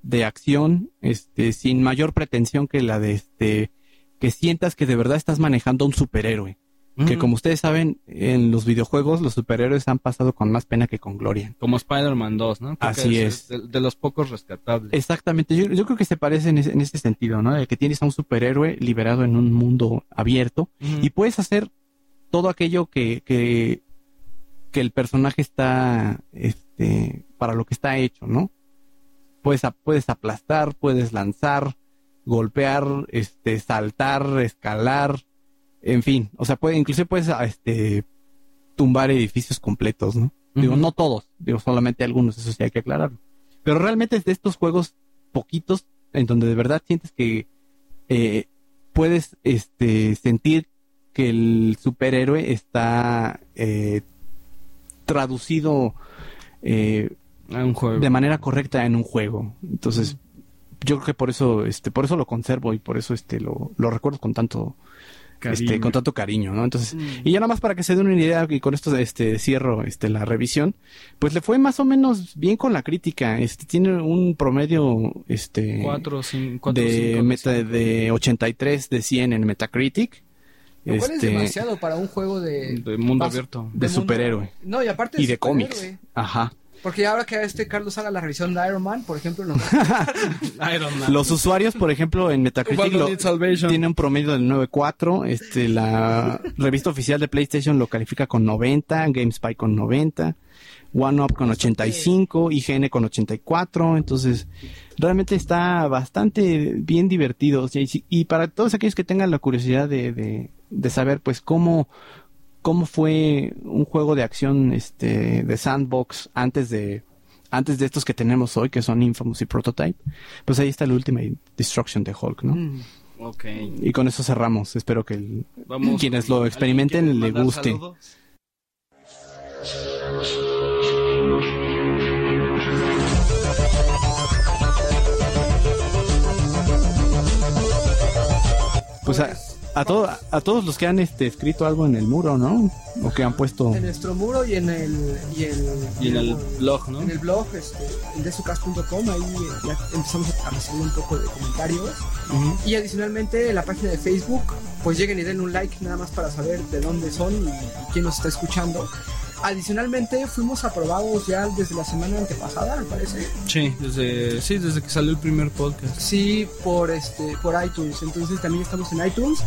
de acción, este, sin mayor pretensión que la de, este, que sientas que de verdad estás manejando a un superhéroe. Que Mm. como ustedes saben, en los videojuegos los superhéroes han pasado con más pena que con gloria. Como Spider-Man 2, ¿no? Creo Así es. De, de los pocos rescatables. Exactamente, yo, yo creo que se parece en ese, en ese sentido, ¿no? De que tienes a un superhéroe liberado en un mundo abierto y puedes hacer todo aquello que, que, que el personaje está, este, para lo que está hecho, ¿no? Puedes, puedes aplastar, puedes lanzar, golpear, este, saltar, escalar, en fin, o sea, puede, inclusive puedes, a- este, tumbar edificios completos, ¿no? Digo, no todos, digo, solamente algunos, eso sí hay que aclararlo. Pero realmente es de estos juegos poquitos en donde de verdad sientes que eh, puedes este, sentir que el superhéroe está eh, traducido eh, Ah, un juego. de manera correcta en un juego. Entonces, yo creo que por eso, este, por eso lo conservo y por eso este lo, lo recuerdo con tanto, este, Cariño. con tanto cariño, ¿no? Entonces, Mm. y ya nada más para que se den una idea, y con esto este cierro este la revisión, pues le fue más o menos bien con la crítica. Este tiene un promedio este Cuatro, cin- cuatro, de cinco, meta cinco. de 83 de 100 en Metacritic. Lo cual es Este, demasiado para un juego de... de mundo Vas- abierto. de mundo- superhéroe No, y aparte y de superhéroe. cómics. Ajá. Porque ahora que este Carlos haga la revisión de Iron Man, por ejemplo, nos... Iron Man. Los usuarios, por ejemplo, en Metacritic lo- tiene un promedio del 9.4. Este, la revista oficial de PlayStation lo califica con 90, GameSpy con 90, OneUp con 85, IGN con 84. Entonces, realmente está bastante bien divertido. O sea, y, si- y para todos aquellos que tengan la curiosidad de, de, de saber pues cómo, cómo fue un juego de acción este, de sandbox antes de, antes de estos que tenemos hoy, que son Infamous y Prototype, pues ahí está el Ultimate Destruction de Hulk, ¿no? Mm. Ok. Y con eso cerramos. Espero que el- Vamos. quienes lo experimenten ¿Alguien quiere le guste. saludos? Pues a, a, todo- a todos los que han este, escrito algo en el muro, ¿no? O que han puesto... En nuestro muro y en el y el, Y en el blog, ¿no? en el blog este, desucas.com ahí eh, ya empezamos a recibir un poco de comentarios y adicionalmente en la página de Facebook pues lleguen y den un like nada más para saber de dónde son y, y quién nos está escuchando adicionalmente fuimos aprobados ya desde la semana antepasada me parece Sí, desde, sí, desde que salió el primer podcast. sí por este por iTunes entonces también estamos en iTunes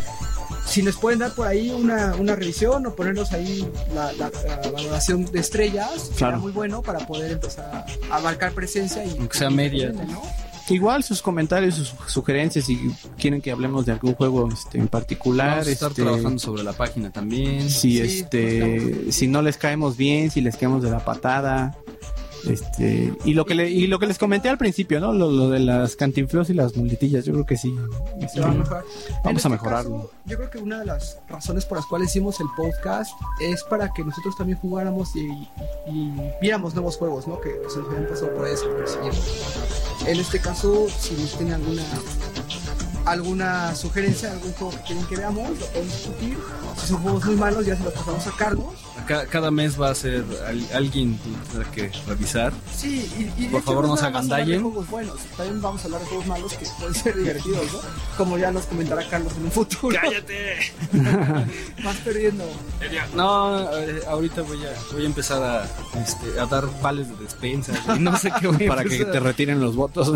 si nos pueden dar por ahí una, una revisión o ponernos ahí la, la- la valoración de estrellas será muy bueno para poder empezar a marcar presencia y Aunque sea media. ¿no? Igual sus comentarios, sus sugerencias, si quieren que hablemos de algún juego este, en particular. Vamos a estar este, trabajando sobre la página también. si Sí, este si no les caemos bien, si les caemos de la patada. Este, y lo que le, y lo que les comenté al principio, ¿no? Lo, lo de las cantinflos y las muletillas, yo creo que sí. se va a Vamos este a mejorarlo. caso, yo creo que una de las razones por las cuales hicimos el podcast es para que nosotros también jugáramos y, y viéramos nuevos juegos, ¿no? Que se nos habían pasado por eso. En este caso, si nos tienen alguna alguna sugerencia, algún juego que quieren que veamos, lo podemos discutir. Si son juegos muy malos, ya se los pasamos a Carlos. Ca- cada mes va a ser al- alguien que tendrá que revisar. Sí, y, Por hecho, favor, no se agandallen. juegos buenos, también vamos a hablar de juegos malos que pueden ser divertidos, ¿no? Como ya nos comentará Carlos en un futuro. ¡Cállate! Vas perdiendo. No, eh, ahorita voy a, voy a empezar a, este, a dar vales de despensa. y No sé qué voy a Para que te retiren los votos,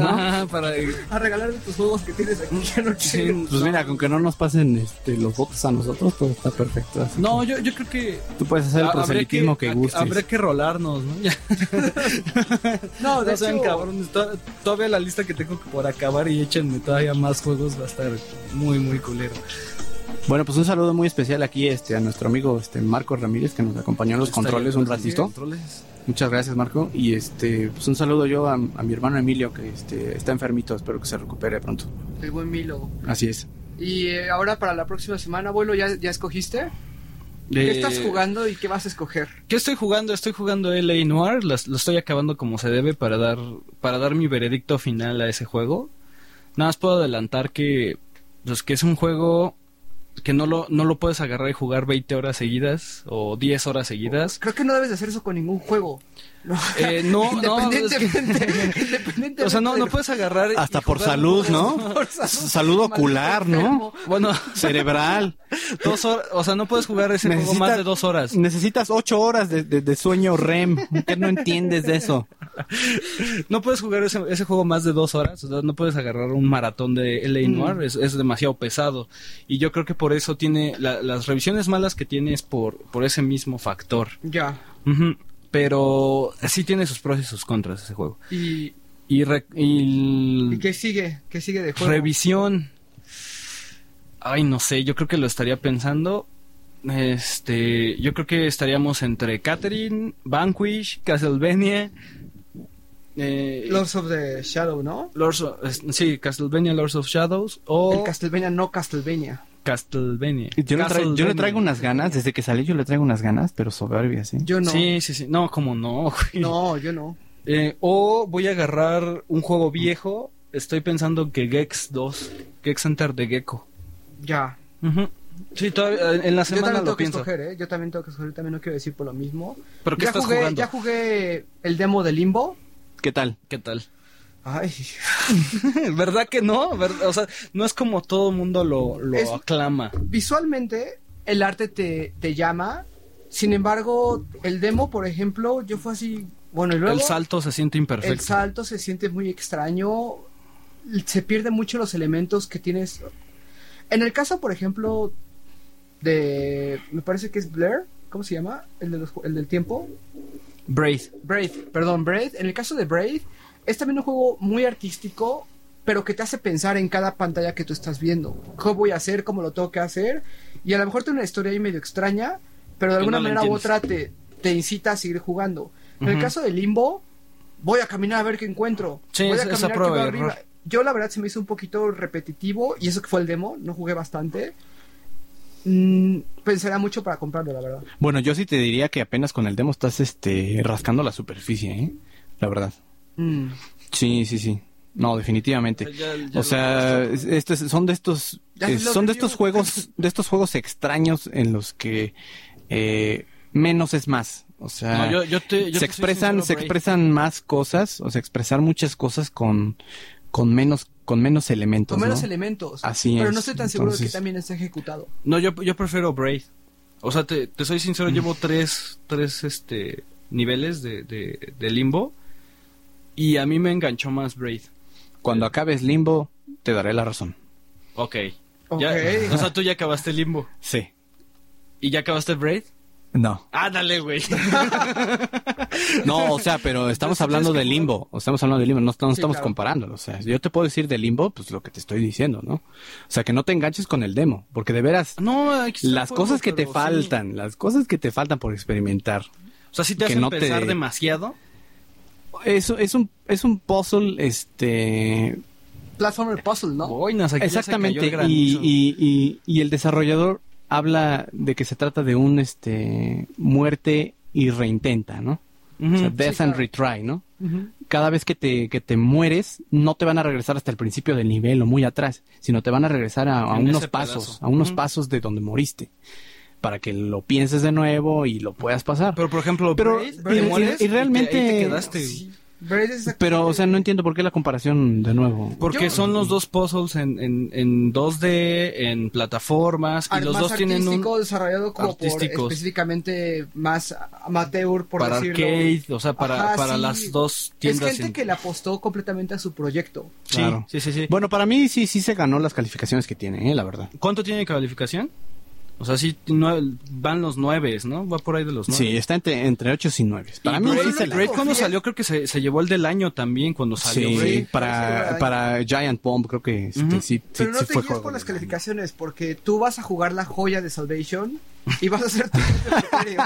para a regalar de tus juegos que tienes aquí ya no Sí. Pues mira, con que no nos pasen este, los votos a nosotros, todo está perfecto. No, yo, yo creo que Tú puedes hacer el habría proselitismo que, ha- gustes. Habría que rolarnos, ¿no? Ya, No, de no sean hecho, cabrones. to- Todavía la lista que tengo por acabar y échenme todavía más juegos va a estar muy, muy culero. Bueno, pues un saludo muy especial aquí este, a nuestro amigo este, Marco Ramírez que nos acompañó en los controles un ratito. Controles. Muchas gracias, Marco. Y este, pues un saludo yo a, a mi hermano Emilio que este, está enfermito. Espero que se recupere pronto. el buen Milo. Así es. Y eh, ahora para la próxima semana, abuelo, ¿ya, ya escogiste? ¿Qué estás jugando y qué vas a escoger? ¿Qué estoy jugando? Estoy jugando LA Noir, las- lo estoy acabando como se debe para dar para dar mi veredicto final a ese juego. Nada más puedo adelantar que pues, que es un juego que no lo no lo puedes agarrar y jugar 20 horas seguidas o 10 horas seguidas. Creo que no debes de hacer eso con ningún juego. No, Eh, no, no, es que- independientemente, independientemente o sea, no, no de- puedes agarrar Hasta por salud, ¿no? Por salud, Salud ocular, ¿no? Bueno, Cerebral. dos horas, o sea, no puedes jugar ese juego más de dos horas. Necesitas ocho horas de, de- de sueño REM. ¿Qué no entiendes de eso? No puedes jugar ese, ese juego más de dos horas, o sea, no puedes agarrar un maratón de LA Noir, es, es demasiado pesado. Y yo creo que por eso tiene, la- las revisiones malas que tiene es por, por ese mismo factor. Ya. Pero sí tiene sus pros y sus contras ese juego. ¿Y, Y, re- y y qué sigue? ¿Qué sigue de juego? revisión. Ay, no sé, yo creo que lo estaría pensando. Este, yo creo que estaríamos entre Catherine, Vanquish, Castlevania. Eh, Lords of the Shadow, ¿no? Lords of- sí, Castlevania Lords of Shadows o El Castlevania, no Castlevania. Castlevania. Yo le, traigo, yo le traigo unas ganas, desde que salió yo le traigo unas ganas, pero soberbias, ¿eh? Yo no. Sí, sí, sí. No, como no. güey. No, yo no. Eh, o voy a agarrar un juego viejo. Estoy pensando que Gex 2, Gex Enter de Gecko. Ya. Sí, todavía, en la Yo semana también lo tengo que pienso. escoger, ¿eh? Yo también tengo que escoger, también no quiero decir por lo mismo. ¿Pero qué ya estás jugué, jugando? Ya jugué el demo de Limbo. ¿Qué tal? ¿Qué tal? Ay, ¿Verdad que no? O sea, no es como todo el mundo lo, lo Es- aclama. visualmente el arte te, te llama. Sin embargo, el demo, por ejemplo, yo fue así. Bueno, y luego el salto se siente el imperfecto. salto se siente muy extraño. Se pierden mucho los elementos que tienes. En el caso, por ejemplo, de. Me parece que es Blair. ¿Cómo se llama? El, de los el del tiempo. Braid. Braid, perdón, Braid. En el caso de Braid, es también un juego muy artístico, pero que te hace pensar en cada pantalla que tú estás viendo. ¿Cómo voy a hacer? ¿Cómo lo tengo que hacer? Y a lo mejor tiene una historia ahí medio extraña, pero de alguna no manera u otra te, te incita a seguir jugando. En el caso de Limbo, voy a caminar a ver qué encuentro. Sí, voy a es- esa caminar prueba error. Yo la verdad se me hizo un poquito repetitivo y eso que fue el demo, no jugué bastante. Mm, pensaría mucho para comprarlo, la verdad. Bueno, yo sí te diría que apenas con el demo estás este rascando la superficie, ¿eh? La verdad. Mm. Sí, sí, sí. No, definitivamente. O sea, ya- ya O sea, estos son de estos eh, son de estos juegos de estos juegos extraños en los que eh, menos es más. O sea, No, yo- yo te- yo te se expresan sincero, se expresan más cosas, o sea, expresar muchas cosas con con menos con menos elementos, Con menos ¿no? elementos. Así Pero es. no estoy tan seguro de que también esté ejecutado. No, yo, yo prefiero Braid. O sea, te, te soy Mm. sincero, llevo tres, tres este, niveles de, de, de limbo. Y a mí me enganchó más Braid. Cuando acabes Limbo te daré la razón. Ok. Ok. Ya- o sea, tú ya acabaste limbo. Sí. ¿Y ya acabaste Braid? No. Ah, dale, güey. No, o sea, pero estamos hablando de limbo, o estamos hablando de limbo, no, no Sí, estamos claro. comparándolo, o sea, yo te puedo decir de limbo, pues lo que te estoy diciendo, ¿no? O sea, que no te enganches con el demo, porque de veras, No, las cosas que te sí. faltan, las cosas que te faltan por experimentar, O sea, si te hacen no te- pensar demasiado. Eso es un, es un puzzle, este, Platformer puzzle, ¿no? Boinas, aquí ya se cayó exactamente, el y, y, y, y el desarrollador habla de que se trata de un, este, muerte y reintenta, ¿no? O sea, death Sí, and claro. retry, ¿no? Cada vez que te, que te mueres, no te van a regresar hasta el principio del nivel o muy atrás, sino te van a regresar a, unos pasos, pedazo. a unos pasos de donde moriste, para que lo pienses de nuevo y lo puedas pasar. Pero, Pero, por ejemplo, Pero- Braid, y- te y- mueres y te- realmente- ahí te quedaste. Sí. Braid es exactamente- o sea, no entiendo por qué la comparación de nuevo. Porque Yo- son los dos puzzles en, en, en 2D, en plataformas, y los dos tienen un artístico, desarrollado como artísticos. por específicamente más amateur, por para decirlo. arcade, o sea, para, Ajá, para sí. las dos Es tiendas. gente en- que le apostó completamente a su proyecto. Sí, Claro. sí, sí, sí. Bueno, para mí sí, sí se ganó las calificaciones que tiene, eh, la verdad. ¿Cuánto tiene de calificación? O sea, sí, nue- van los nueve, ¿no? Va por ahí de los nueve. Sí, está entre, entre 8 y 9. Para Y mí Braid, sí se la Braid cuando salió creo que se, se llevó el del año también cuando salió Sí, Braid. para, para Giant Bomb creo que este, Ujú. sí, sí, Pero no sí te fue guíes por las calificaciones, porque tú vas a jugar la joya de Salvation y vas a hacer tu. Gente,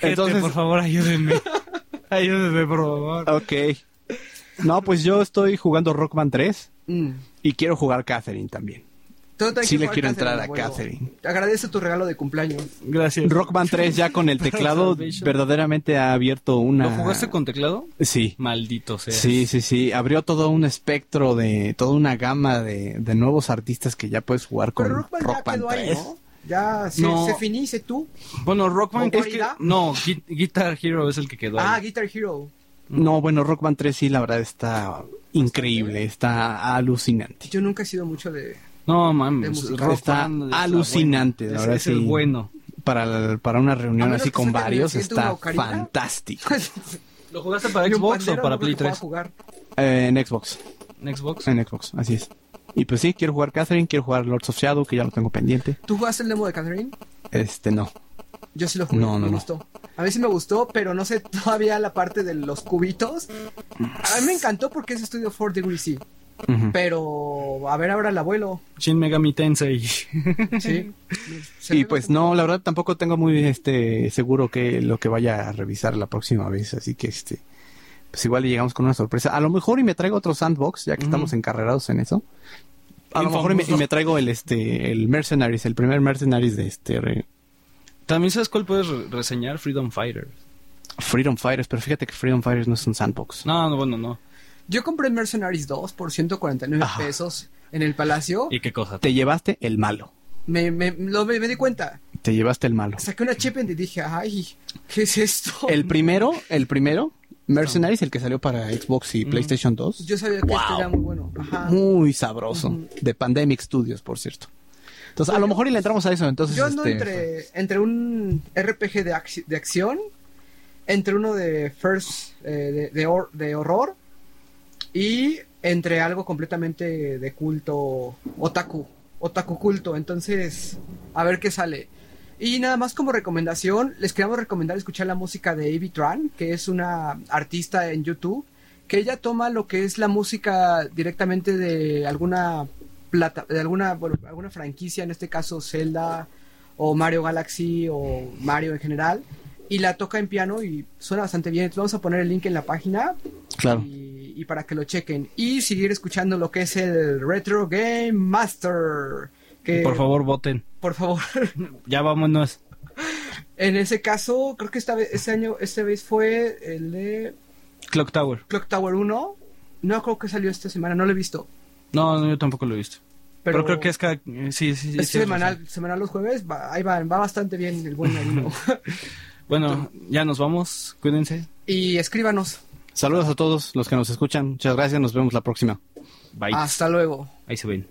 Entonces- por favor, ayúdenme. ayúdenme, por favor. Ok. No, pues yo estoy jugando Rockman 3 Mm. y quiero jugar Catherine también. Sí le quiero entrar a. Catherine. Agradece tu regalo de cumpleaños. Gracias. Rockman 3 ya con el teclado verdaderamente ha abierto una... ¿Lo jugaste con teclado? Sí. Maldito sea. Sí, sí, sí. Abrió todo un espectro de... Toda una gama de, de nuevos artistas que ya puedes jugar con Pero Rockman, ya Rockman quedó ahí, 3. ¿no? Ya se, No. se finice tú. Bueno, Rockman ¿Con es que... No, Gui- Guitar Hero es el que quedó. Ah, ahí. Guitar Hero. No, bueno, Rockman 3 sí, la verdad está increíble, está alucinante. Yo nunca he sido mucho de... No, mames. Está alucinante, la Es- verdad, es el sí. bueno. Para, para una reunión así con varios está fantástico. ¿Lo jugaste para Xbox o para Play que pueda 3? jugar. Eh, en Xbox, ¿En Xbox? en Xbox, así es. Y pues sí, quiero jugar Catherine, quiero jugar Lords of Shadow, que ya lo tengo pendiente. ¿Tú jugaste el demo de Catherine? Este, no. Yo sí lo jugué, No, no, me no. gustó. A mí sí me gustó, pero no sé todavía la parte de los cubitos. A mí me encantó porque es estudio 4 Degree C. Pero, a ver ahora el abuelo. Shin Megami Tensei. Sí. Y pues como- no, la verdad tampoco tengo muy este seguro que lo que vaya a revisar la próxima vez, así que este pues igual le llegamos con una sorpresa. A lo mejor y me traigo otro sandbox, ya que estamos encarrerados en eso. A lo mejor y me, y dos. me traigo el este el Mercenaries, el primer Mercenaries de este re- También sabes cuál puedes re- reseñar? Freedom Fighter. Freedom Fighters, pero fíjate que Freedom Fighters no es un sandbox. No, no, bueno, no. Yo compré Mercenaries 2 por 149 Ajá. pesos en el Palacio. ¿Y qué cosa? Te llevaste el malo. Me, me, lo- me, me di cuenta. Te llevaste el malo. Saqué una chip y dije, ay, ¿qué es esto? El primero, el primero, Mercenaries, el que salió para Xbox y Mm. PlayStation 2. Yo sabía que Wow. este era muy bueno. Ajá. Muy sabroso. De Pandemic Studios, por cierto. Entonces, a lo mejor y le entramos a eso. Entonces, Yo ando este, entre, entre un RPG de, acci- de acción, entre uno de First eh, de, de hor- de horror y entre algo completamente de culto otaku, otaku culto. Entonces, a ver qué sale. Y nada más como recomendación, les queremos recomendar escuchar la música de Avi Tran, que es una artista en YouTube que ella toma lo que es la música directamente de alguna plata, de alguna, alguna franquicia, en este caso Zelda o Mario Galaxy o Mario en general, y la toca en piano y suena bastante bien. Entonces vamos a poner el link en la página Claro. y, y para que lo chequen. Y seguir escuchando lo que es el Retro Game Master. Que, Por favor, voten. Por favor. Ya vámonos. en ese caso, creo que esta vez, este año, esta vez fue el de Clock Tower. Clock Tower 1. No creo que salió esta semana, no lo he visto. No, no, yo tampoco lo he visto. Pero, Pero, creo que es cada... Sí, sí, sí. es tienes semanal, semanal los jueves. Va, ahí va, va bastante bien el buen Marino. Bueno, ya nos vamos. Cuídense. y escríbanos. Saludos a todos los que nos escuchan. Muchas gracias. Nos vemos la próxima. Bye. Hasta luego. Ahí se ven.